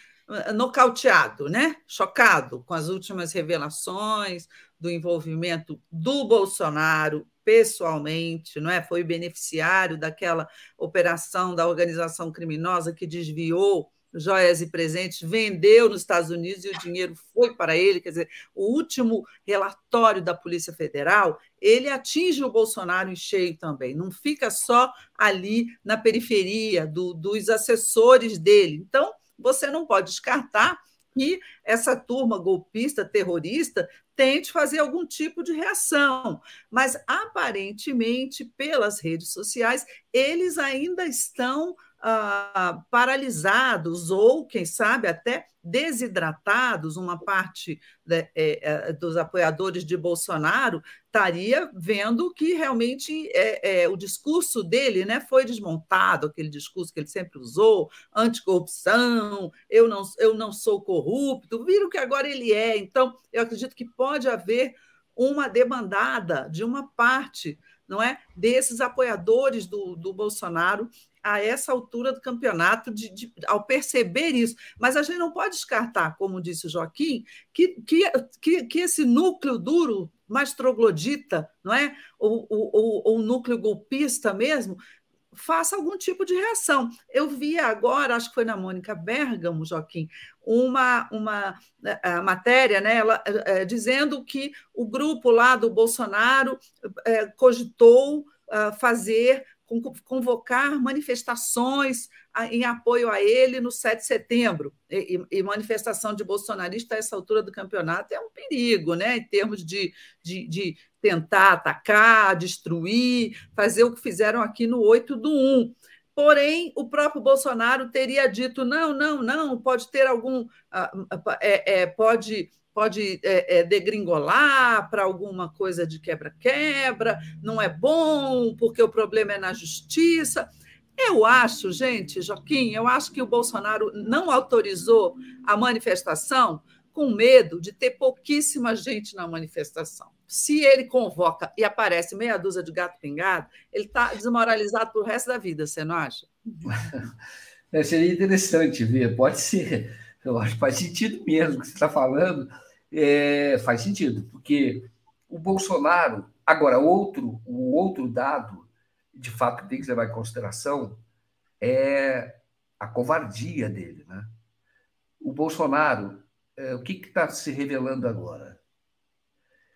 nocauteado, né? chocado com as últimas revelações do envolvimento do Bolsonaro pessoalmente, não é? Foi beneficiário daquela operação da organização criminosa que desviou joias e presentes, vendeu nos Estados Unidos e o dinheiro foi para ele. Quer dizer, o último relatório da Polícia Federal ele atinge o Bolsonaro em cheio também, não fica só ali na periferia do, dos assessores dele. Então, você não pode descartar que essa turma golpista, terrorista, tente fazer algum tipo de reação. Mas, aparentemente, pelas redes sociais, eles ainda estão ah, paralisados ou, quem sabe, até desidratados. Uma parte é, é, dos apoiadores de Bolsonaro estaria vendo que realmente é, o discurso dele né, foi desmontado, aquele discurso que ele sempre usou, anticorrupção, eu não, eu não sou corrupto, viram que agora ele é. Então, eu acredito que pode haver uma demandada de uma parte não é desses apoiadores do, do Bolsonaro a essa altura do campeonato, de, de, ao perceber isso. Mas a gente não pode descartar, como disse o Joaquim, que, que, que, que esse núcleo duro mais troglodita, não é? Ou, ou, núcleo golpista mesmo, faça algum tipo de reação. Eu vi agora, acho que foi na Mônica Bergamo, Joaquim, uma, uma a matéria né, ela, é, dizendo que o grupo lá do Bolsonaro é, cogitou uh, fazer convocar manifestações em apoio a ele no 7 de setembro. E, e, manifestação de bolsonarista a essa altura do campeonato é um perigo, né? em termos de, de, de tentar atacar, destruir, fazer o que fizeram aqui no 8 do 1. Porém, o próprio Bolsonaro teria dito: não, não, não, pode ter algum. Ah, é, é, pode pode é, é, degringolar para alguma coisa de quebra-quebra, não é bom, porque o problema é na justiça. Eu acho, gente, Joaquim, eu acho que o Bolsonaro não autorizou a manifestação com medo de ter pouquíssima gente na manifestação. Se ele convoca e aparece meia dúzia de gato pingado, ele está desmoralizado para o resto da vida, você não acha? É, seria interessante ver, pode ser. Eu acho que faz sentido mesmo o que você está falando é, faz sentido, porque o Bolsonaro. Agora, outro, o outro dado, de fato, que tem que levar em consideração é a covardia dele. Né? O Bolsonaro, é, o que está se revelando agora?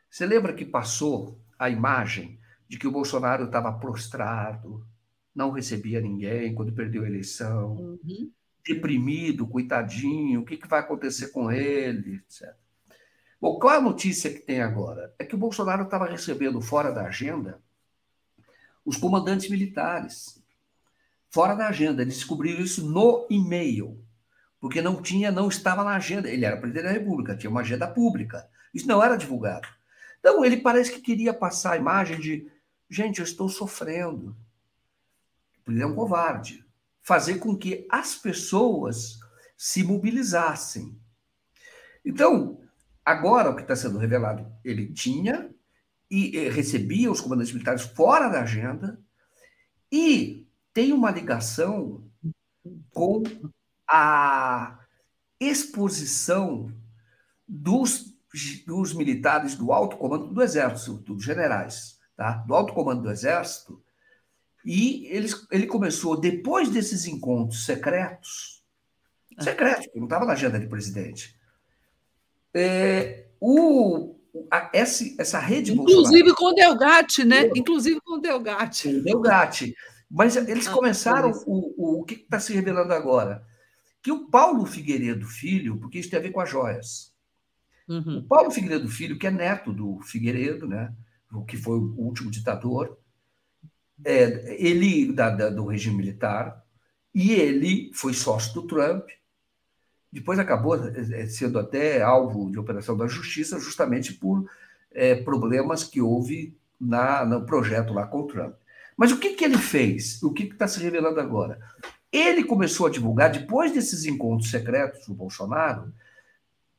Você lembra que passou a imagem de que o Bolsonaro estava prostrado, não recebia ninguém quando perdeu a eleição, uhum. deprimido, coitadinho, o que, que vai acontecer com ele, etc. Bom, qual a notícia que tem agora? É que o Bolsonaro estava recebendo fora da agenda os comandantes militares. Fora da agenda. Eles descobriram isso no e-mail. Porque não tinha, não estava na agenda. Ele era presidente da República, tinha uma agenda pública. Isso não era divulgado. Então, ele parece que queria passar a imagem de gente, eu estou sofrendo. Ele é um covarde. Fazer com que as pessoas se mobilizassem. Então, Agora, o que está sendo revelado, ele tinha e recebia os comandantes militares fora da agenda e tem uma ligação com a exposição dos, dos militares do alto comando do Exército, dos generais, tá? do alto comando do Exército, e eles, ele começou, depois desses encontros secretos, secretos, porque não estava na agenda de presidente, é, o, a, essa, essa rede Inclusive com o Delgatti, né? Inclusive com o Delgatti. O Delgatti. Mas eles ah, começaram, o, o, o que está se revelando agora? Que o Paulo Figueiredo Filho, porque isso tem a ver com as joias. Uhum. O Paulo Figueiredo Filho, que é neto do Figueiredo, né? o que foi o último ditador, é, ele da, da, do regime militar, e ele foi sócio do Trump, depois acabou eh, sendo até alvo de operação da justiça, justamente por é, problemas que houve na, no projeto lá com o Trump. Mas o que, que ele fez? O que está se revelando agora? Ele começou a divulgar, depois desses encontros secretos do Bolsonaro,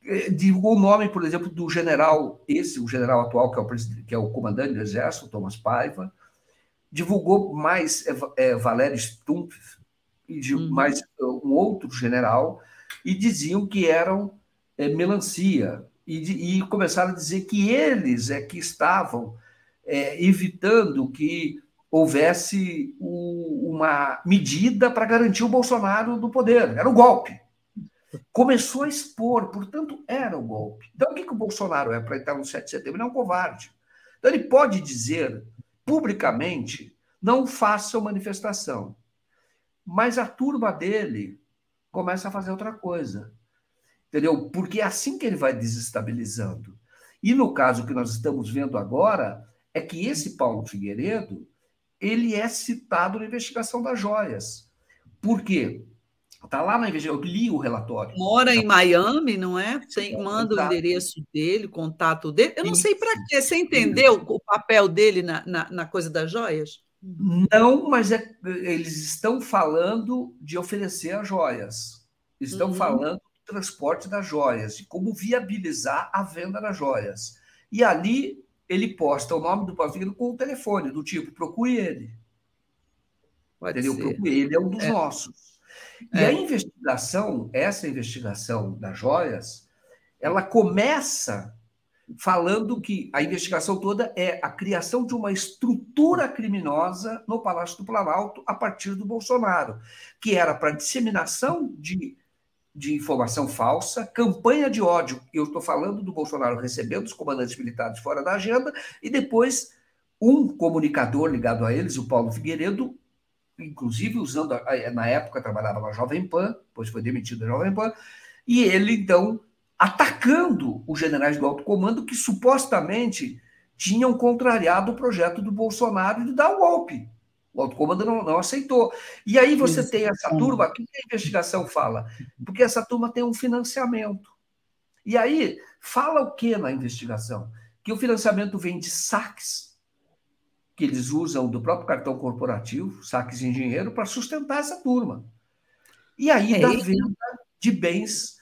eh, divulgou o nome, por exemplo, do general, esse, o general atual, que é o, que é o comandante do Exército, Thomas Paiva, divulgou mais é, é, Valério Stumpf, e de, uhum. mais um outro general, e diziam que eram é, melancia. E, e, começaram a dizer que eles é que estavam é, evitando que houvesse o, uma medida para garantir o Bolsonaro do poder. Era o golpe. Começou a expor, portanto, era o golpe. Então, o que, que o Bolsonaro é para entrar no 7 de setembro? Ele é um covarde. Então, ele pode dizer publicamente: não façam manifestação. Mas a turma dele começa a fazer outra coisa. Entendeu? Porque é assim que ele vai desestabilizando. E no caso que nós estamos vendo agora, é que esse Paulo Figueiredo, ele é citado na investigação das joias. Por quê? Está lá na investigação, eu li o relatório. Mora em Miami, não é? Tem, manda o endereço dele, o contato dele. Eu não sei para quê. Você entendeu o papel dele na, na, na coisa das joias? Não, mas é, eles estão falando de oferecer as joias. Estão uhum. falando do transporte das joias, de como viabilizar a venda das joias. E ali ele posta o nome do pavilhão com o telefone, do tipo, procure ele. Pode Entendeu? Ser. Procure ele, é um dos é. nossos. E é. a investigação, essa investigação das joias, ela começa falando que a investigação toda é a criação de uma estrutura criminosa no Palácio do Planalto a partir do Bolsonaro, que era para disseminação de, de informação falsa, campanha de ódio. Eu estou falando do Bolsonaro recebendo os comandantes militares fora da agenda e depois um comunicador ligado a eles, o Paulo Figueiredo, inclusive usando, na época trabalhava na Jovem Pan, depois foi demitido da Jovem Pan, e ele então atacando os generais do alto comando que supostamente tinham contrariado o projeto do Bolsonaro de dar o golpe. O alto comando não, não aceitou. E aí você tem essa turma, o que a investigação fala? Porque essa turma tem um financiamento. E aí, fala o que na investigação? Que o financiamento vem de saques que eles usam do próprio cartão corporativo, saques em dinheiro, para sustentar essa turma. E aí, é da venda de bens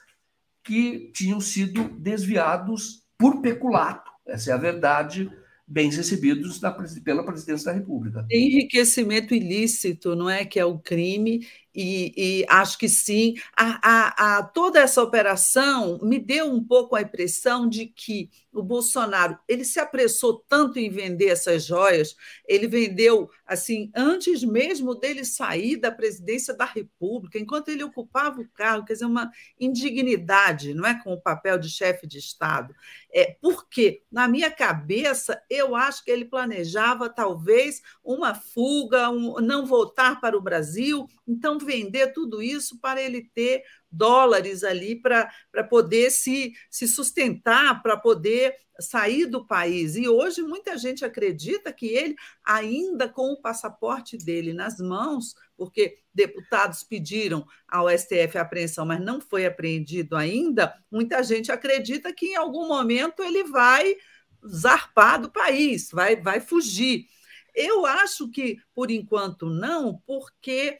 que tinham sido desviados por peculato. Essa é a verdade, bens recebidos pela presidência da República. Enriquecimento ilícito, não é? Que é o crime, e, e, acho que sim. A, a, a, toda essa operação me deu um pouco a impressão de que o Bolsonaro ele se apressou tanto em vender essas joias, ele vendeu assim antes mesmo dele sair da presidência da República, enquanto ele ocupava o cargo, quer dizer, uma indignidade, não é, com o papel de chefe de Estado. É porque na minha cabeça eu acho que ele planejava talvez uma fuga, um, não voltar para o Brasil, então vender tudo isso para ele ter dólares ali para poder se, se sustentar, para poder sair do país. E hoje muita gente acredita que ele, ainda com o passaporte dele nas mãos, porque deputados pediram ao STF a apreensão, mas não foi apreendido ainda, muita gente acredita que em algum momento ele vai zarpar do país, vai, vai fugir. Eu acho que, por enquanto, não, porque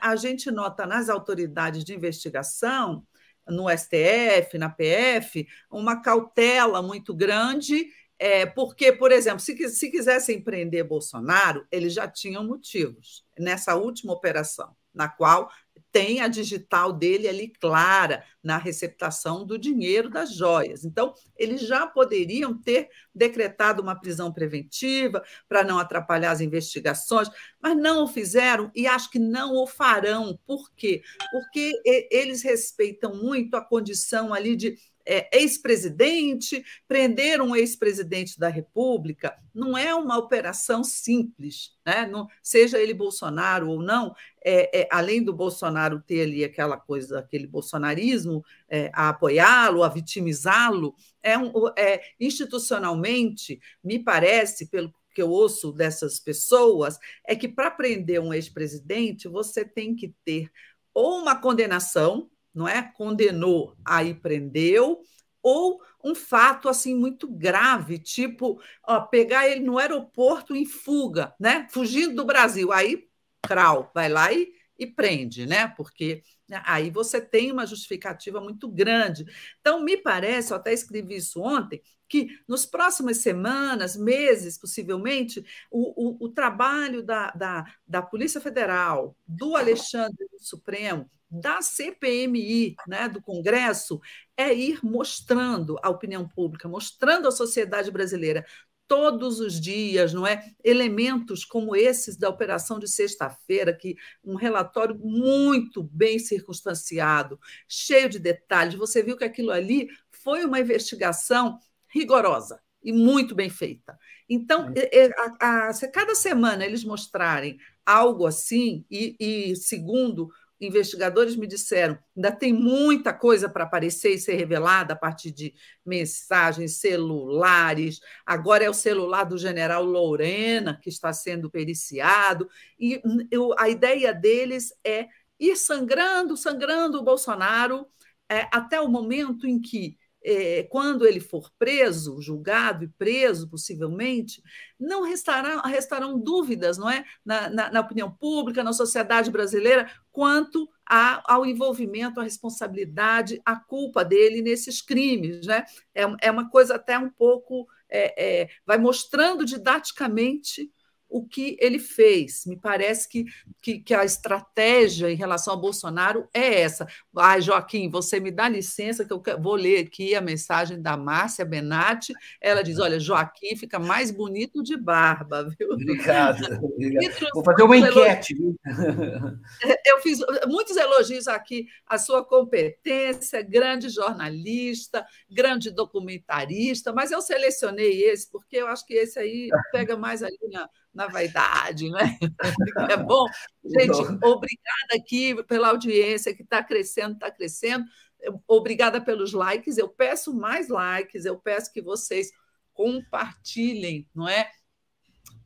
a gente nota nas autoridades de investigação, no STF, na PF, uma cautela muito grande, é, porque, por exemplo, se, se quisessem prender Bolsonaro, eles já tinham motivos nessa última operação, na qual tem a digital dele ali clara na receptação do dinheiro das joias. Então, eles já poderiam ter decretado uma prisão preventiva para não atrapalhar as investigações, mas não o fizeram e acho que não o farão. Por quê? Porque eles respeitam muito a condição ali de é, ex-presidente, prender um ex-presidente da República, não é uma operação simples, né? não, seja ele Bolsonaro ou não, é, é, além do Bolsonaro ter ali aquela coisa, aquele bolsonarismo, é, a apoiá-lo, a vitimizá-lo, é, um, é, institucionalmente, me parece, pelo que eu ouço dessas pessoas, é que para prender um ex-presidente, você tem que ter ou uma condenação, não é? Condenou, aí prendeu, ou um fato assim muito grave, tipo ó, pegar ele no aeroporto em fuga, né? Fugindo do Brasil, aí crau, vai lá e, e prende, né? Porque né, aí você tem uma justificativa muito grande. Então, me parece, eu até escrevi isso ontem, que nos próximas semanas, meses, possivelmente, o, o, o trabalho da, da, da Polícia Federal, do Alexandre do Supremo, da CPMI, né, do Congresso, é ir mostrando à opinião pública, mostrando à sociedade brasileira todos os dias, não é? Elementos como esses da operação de sexta-feira, que um relatório muito bem circunstanciado, cheio de detalhes. Você viu que aquilo ali foi uma investigação rigorosa e muito bem feita. Então, a, a, a, se cada semana eles mostrarem algo assim, e, e segundo investigadores me disseram, ainda tem muita coisa para aparecer e ser revelada a partir de mensagens, celulares. Agora é o celular do general Lorena que está sendo periciado. E eu, a ideia deles é ir sangrando, sangrando o Bolsonaro é, até o momento em que é, quando ele for preso, julgado e preso, possivelmente, não restarão, restarão dúvidas, não é, na, na, na opinião pública, na sociedade brasileira, quanto a, ao envolvimento, à responsabilidade, à culpa dele nesses crimes, né? É, é uma coisa até um pouco é, é, vai mostrando didaticamente o que ele fez. Me parece que, que, que a estratégia em relação ao Bolsonaro é essa. Ai, Joaquim, você me dá licença que eu vou ler aqui a mensagem da Márcia Benatti. Ela diz: olha, Joaquim fica mais bonito de barba, viu? Obrigado. Vou fazer uma enquete. Viu? Eu fiz muitos elogios aqui à sua competência, grande jornalista, grande documentarista, mas eu selecionei esse porque eu acho que esse aí pega mais ali na, na vaidade, né? É bom. Gente, obrigada aqui pela audiência que está crescendo, está crescendo. Obrigada pelos likes. Eu peço mais likes, eu peço que vocês compartilhem, não é?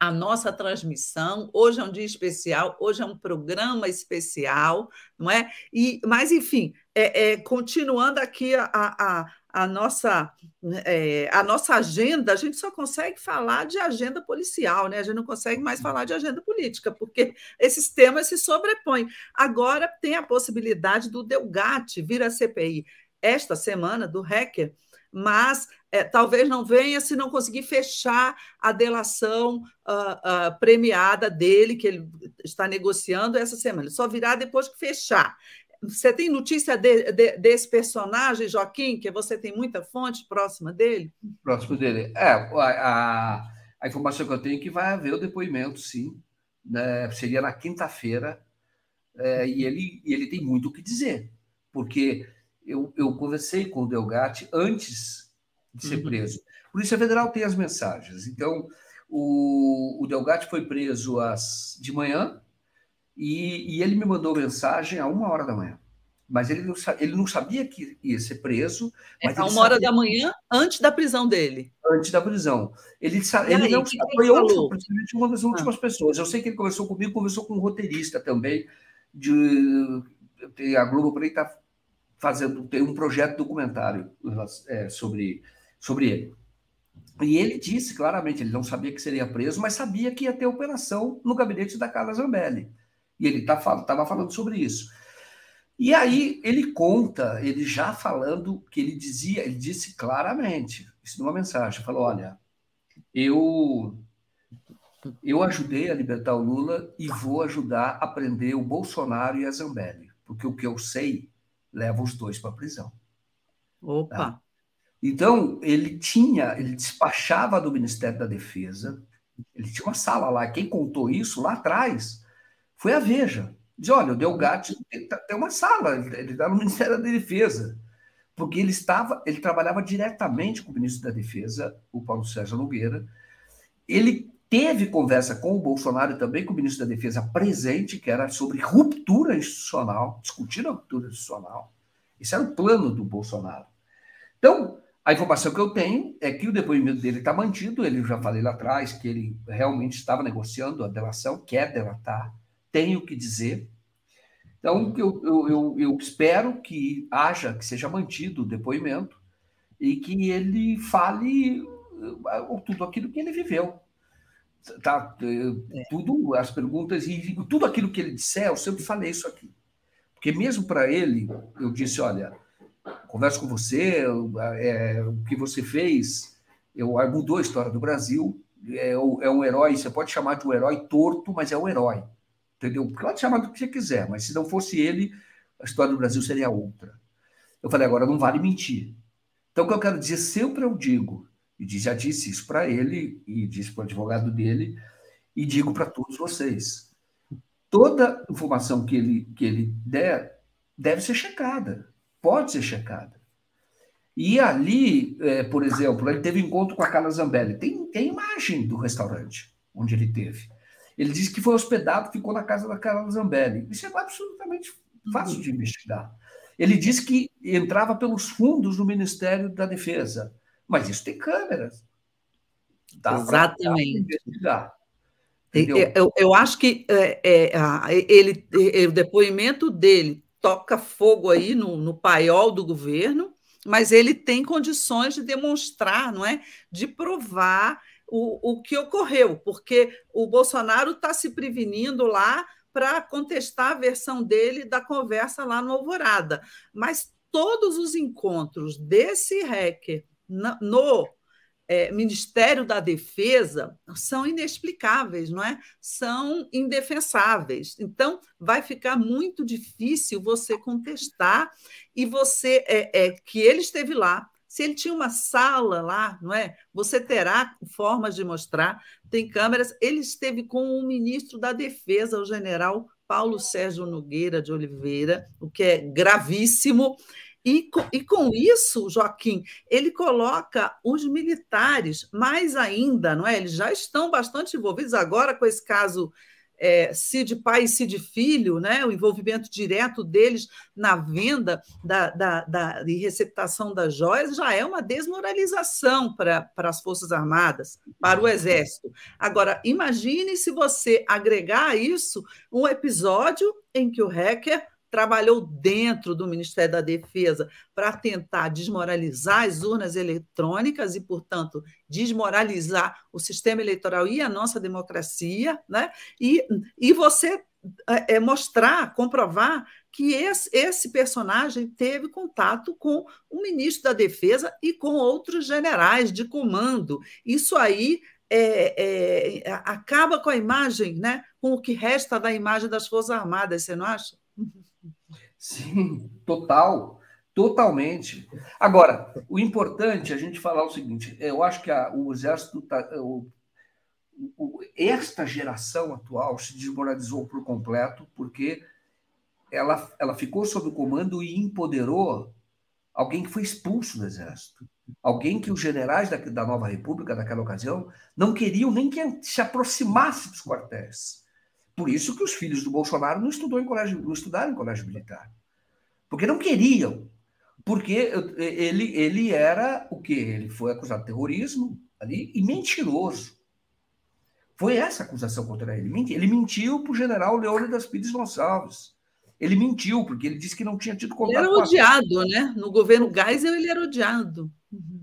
a nossa transmissão. Hoje é um dia especial, hoje é um programa especial, não é? E, mas, enfim, é, é continuando aqui a, a, a nossa, é, a nossa agenda, a gente só consegue falar de agenda policial, né? A gente não consegue mais falar de agenda política, porque esses temas se sobrepõem. Agora tem a possibilidade do Delgate vir à CPI esta semana, do hacker, mas é, talvez não venha se não conseguir fechar a delação uh, uh, premiada dele, que ele está negociando essa semana. Ele só virá depois que fechar. Você tem notícia de, de, desse personagem, Joaquim, que você tem muita fonte próxima dele? Próximo dele. É, a, a informação que eu tenho é que vai haver o depoimento, sim. Né? Seria na quinta-feira. É, e, ele, e ele tem muito o que dizer, porque eu, eu conversei com o Delgatti antes de ser uhum. preso. A Polícia Federal tem as mensagens. Então, o, o Delgatti foi preso às, de manhã, e, e, ele me mandou mensagem a uma hora da manhã. Mas ele não, ele não sabia que ia ser preso. É, a uma hora da manhã, antes da prisão dele. Antes da prisão. Ele, ele aí, não foi outro, principalmente uma das últimas ah. pessoas. Eu sei que ele conversou comigo, conversou com um roteirista também. De, a Globo Play está fazendo tem um projeto documentário é, sobre, sobre ele. E ele disse claramente, ele não sabia que seria preso, mas sabia que ia ter operação no gabinete da Carla Zambelli. E ele estava tá, falando sobre isso. E aí ele conta, ele já falando que ele dizia, ele disse claramente, isso numa mensagem, falou: olha, eu eu ajudei a libertar o Lula e vou ajudar a prender o Bolsonaro e a Zambelli, porque o que eu sei leva os dois para a prisão. Opa! Tá? Então, ele tinha, ele despachava do Ministério da Defesa, ele tinha uma sala lá, quem contou isso lá atrás foi a Veja. Diz, olha, o Delgatti tá, tem uma sala, ele está no Ministério da Defesa, porque ele estava, ele trabalhava diretamente com o ministro da Defesa, o Paulo Sérgio Nogueira. Ele teve conversa com o Bolsonaro e também com o ministro da Defesa presente, que era sobre ruptura institucional, discutir a ruptura institucional. Esse era o plano do Bolsonaro. Então, a informação que eu tenho é que o depoimento dele está mantido, ele já falei lá atrás que ele realmente estava negociando a delação, quer delatar, tem o que dizer. Então, eu, eu, eu, eu espero que haja, que seja mantido o depoimento e que ele fale uh, tudo aquilo que ele viveu. Tá, é. tudo, as perguntas e tudo aquilo que ele disser, eu sempre falei isso aqui. Porque mesmo para ele, eu disse, olha, converso com você, é, o que você fez, eu mudou a história do Brasil, é, é um herói, você pode chamar de um herói torto, mas é um herói. Entendeu? Pode chamar do que você quiser, mas se não fosse ele, a história do Brasil seria outra. Eu falei, agora não vale mentir. Então, o que eu quero dizer, sempre eu digo, e já disse isso para ele, e disse para o advogado dele, e digo para todos vocês: toda informação que ele, que ele der deve ser checada, pode ser checada. E ali, é, por exemplo, ele teve encontro com a Carla Zambelli. Tem, tem imagem do restaurante onde ele teve. Ele disse que foi hospedado, ficou na casa da Carla Zambelli. Isso é absolutamente fácil de investigar. Ele disse que entrava pelos fundos do Ministério da Defesa, mas isso tem câmeras. Exatamente. Eu, eu, acho que é, é, ele, o depoimento dele toca fogo aí no, no paiol do governo, mas ele tem condições de demonstrar, não é? De provar o, o que ocorreu, porque o Bolsonaro está se prevenindo lá para contestar a versão dele da conversa lá no Alvorada. Mas todos os encontros desse hacker no é, Ministério da Defesa são inexplicáveis, não é? São indefensáveis. Então, vai ficar muito difícil você contestar e você é, é, que ele esteve lá. Se ele tinha uma sala lá, não é? Você terá formas de mostrar. Tem câmeras. Ele esteve com o ministro da Defesa, o general Paulo Sérgio Nogueira de Oliveira, o que é gravíssimo. E com, e com isso, Joaquim, ele coloca os militares mais ainda, não é? Eles já estão bastante envolvidos agora com esse caso é, Cid pai e Cid filho, né? o envolvimento direto deles na venda da, da, da, e receptação das joias já é uma desmoralização para, para as Forças Armadas, para o Exército. Agora, imagine se você agregar a isso um episódio em que o hacker trabalhou dentro do Ministério da Defesa para tentar desmoralizar as urnas eletrônicas e, portanto, desmoralizar o sistema eleitoral e a nossa democracia, né? e, e você é, é mostrar, comprovar que esse, esse personagem teve contato com o ministro da Defesa e com outros generais de comando. Isso aí é, é, acaba com a imagem, né? com o que resta da imagem das Forças Armadas, você não acha? Sim, total, totalmente. Agora, o importante é a gente falar o seguinte: eu acho que a, o exército tá, o, o, esta geração atual se desmoralizou por completo porque ela, ela ficou sob o comando e empoderou alguém que foi expulso do exército. Alguém que os generais da, da nova república, daquela ocasião, não queriam nem que se aproximasse dos quartéis. Por isso que os filhos do Bolsonaro não, estudou em colégio, não estudaram em colégio militar. Porque não queriam. Porque ele, ele era o quê? Ele foi acusado de terrorismo ali e mentiroso. Foi essa a acusação contra ele. Ele mentiu para o general Leônidas Pires Gonçalves. Ele mentiu, porque ele disse que não tinha tido contato ele era odiado, né? No governo Geisel, ele era odiado.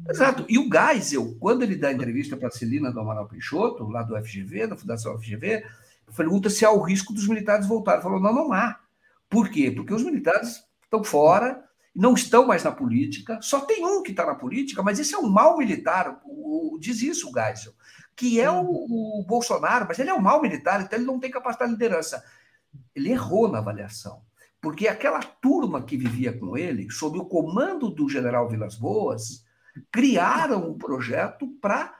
Exato. E o Geisel, quando ele dá entrevista para a Celina do Amaral Peixoto, lá do FGV, da Fundação FGV, pergunta se há o risco dos militares voltarem. Falou, não, não há. Por quê? Porque os militares estão fora, não estão mais na política, só tem um que está na política, mas esse é um mal militar, o, o, diz isso o Geisel, que é o, o, Bolsonaro, mas ele é um mal militar, então ele não tem capacidade de liderança. Ele errou na avaliação, porque aquela turma que vivia com ele, sob o comando do general Vilas Boas, criaram um projeto para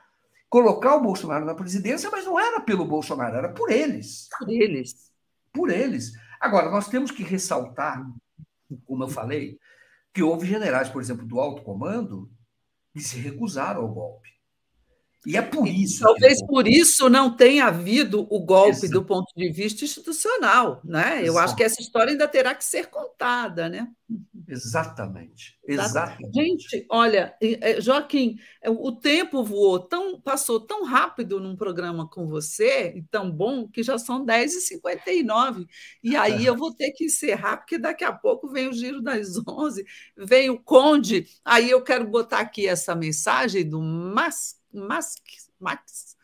colocar o Bolsonaro na presidência, mas não era pelo Bolsonaro, era por eles. Por eles. Por eles. Agora, nós temos que ressaltar, como eu falei, que houve generais, por exemplo, do alto comando, que se recusaram ao golpe. E é por isso. Talvez por isso não tenha havido o golpe Exato. do ponto de vista institucional, né? Eu acho que essa história ainda terá que ser contada, né? Exatamente. Exatamente. Gente, olha, é, Joaquim, é, o tempo voou tão, passou tão rápido num programa com você, e tão bom, que já são 10h59. E aí eu vou ter que encerrar, porque daqui a pouco vem o giro das 11, vem o Conde. Aí eu quero botar aqui essa mensagem do Mas Max, Max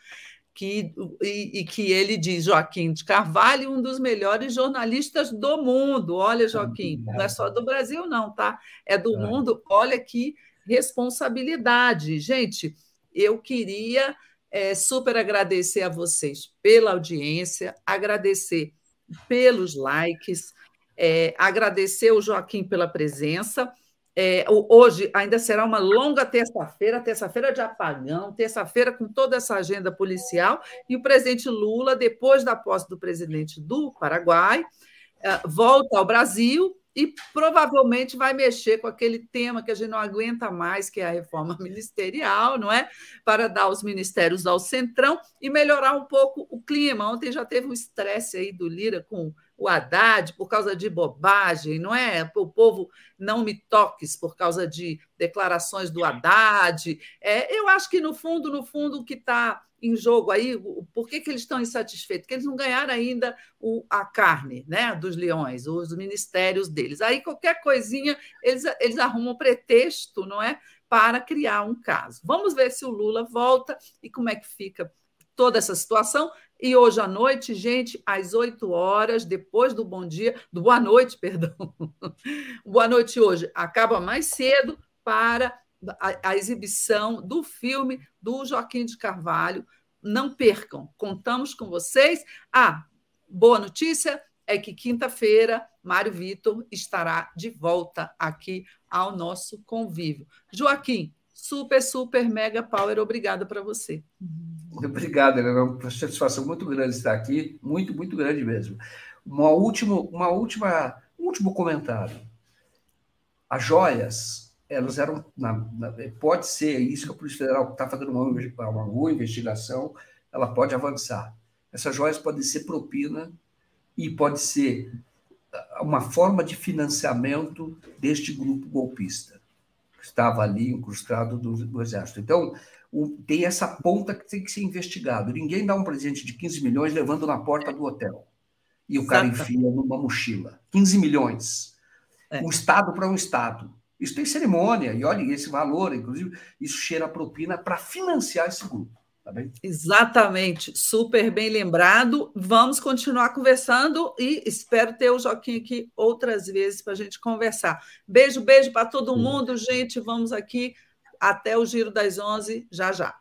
que, e, e, que ele diz, Joaquim de Carvalho, um dos melhores jornalistas do mundo. Olha, Joaquim, não é só do Brasil, não, tá? É do é. mundo. Olha que responsabilidade. Gente, eu queria é, super agradecer a vocês pela audiência, agradecer pelos likes, é, agradecer o Joaquim pela presença. É, hoje ainda será uma longa terça-feira, terça-feira de apagão, terça-feira com toda essa agenda policial, e o presidente Lula, depois da posse do presidente do Paraguai, é, volta ao Brasil e provavelmente vai mexer com aquele tema que a gente não aguenta mais, que é a reforma ministerial, não é? Para dar os ministérios ao centrão e melhorar um pouco o clima. Ontem já teve um estresse aí do Lira com o Haddad por causa de bobagem, não é? O povo não me toques por causa de declarações do Haddad. É, eu acho que, no fundo, no fundo, o que está em jogo aí, por que, que eles estão insatisfeitos? Porque eles não ganharam ainda o, a carne né, dos leões, os ministérios deles. Aí qualquer coisinha, eles, eles arrumam pretexto, não é? Para criar um caso. Vamos ver se o Lula volta e como é que fica toda essa situação. E hoje à noite, gente, às 8 horas, depois do bom dia, do boa noite, perdão. boa noite hoje acaba mais cedo para a, a exibição do filme do Joaquim de Carvalho. Não percam, contamos com vocês. Ah, boa notícia é que quinta-feira Mário Vitor estará de volta aqui ao nosso convívio. Joaquim, super, super, mega power, obrigada para você. Obrigado, é uma satisfação muito grande estar aqui, muito, muito grande mesmo. Uma última, uma última, um último comentário. As joias, elas eram, na, na, pode ser isso que a Polícia Federal está fazendo uma, uma boa investigação, ela pode avançar. Essas joias podem ser propina e pode ser uma forma de financiamento deste grupo golpista estava ali incrustado do, do exército. Então, o, tem essa ponta que tem que ser investigado. Ninguém dá um presente de 15 milhões levando na porta do hotel e o cara enfia numa mochila. 15 milhões. É. Um Estado para um Estado. Isso tem cerimônia, e olha, esse valor, inclusive, isso cheira a propina para financiar esse grupo. Tá bem? Exatamente, super bem lembrado. Vamos continuar conversando e espero ter o Joaquim aqui outras vezes para a gente conversar. Beijo, beijo para todo mundo, gente. Vamos aqui até o Giro das 11, já já.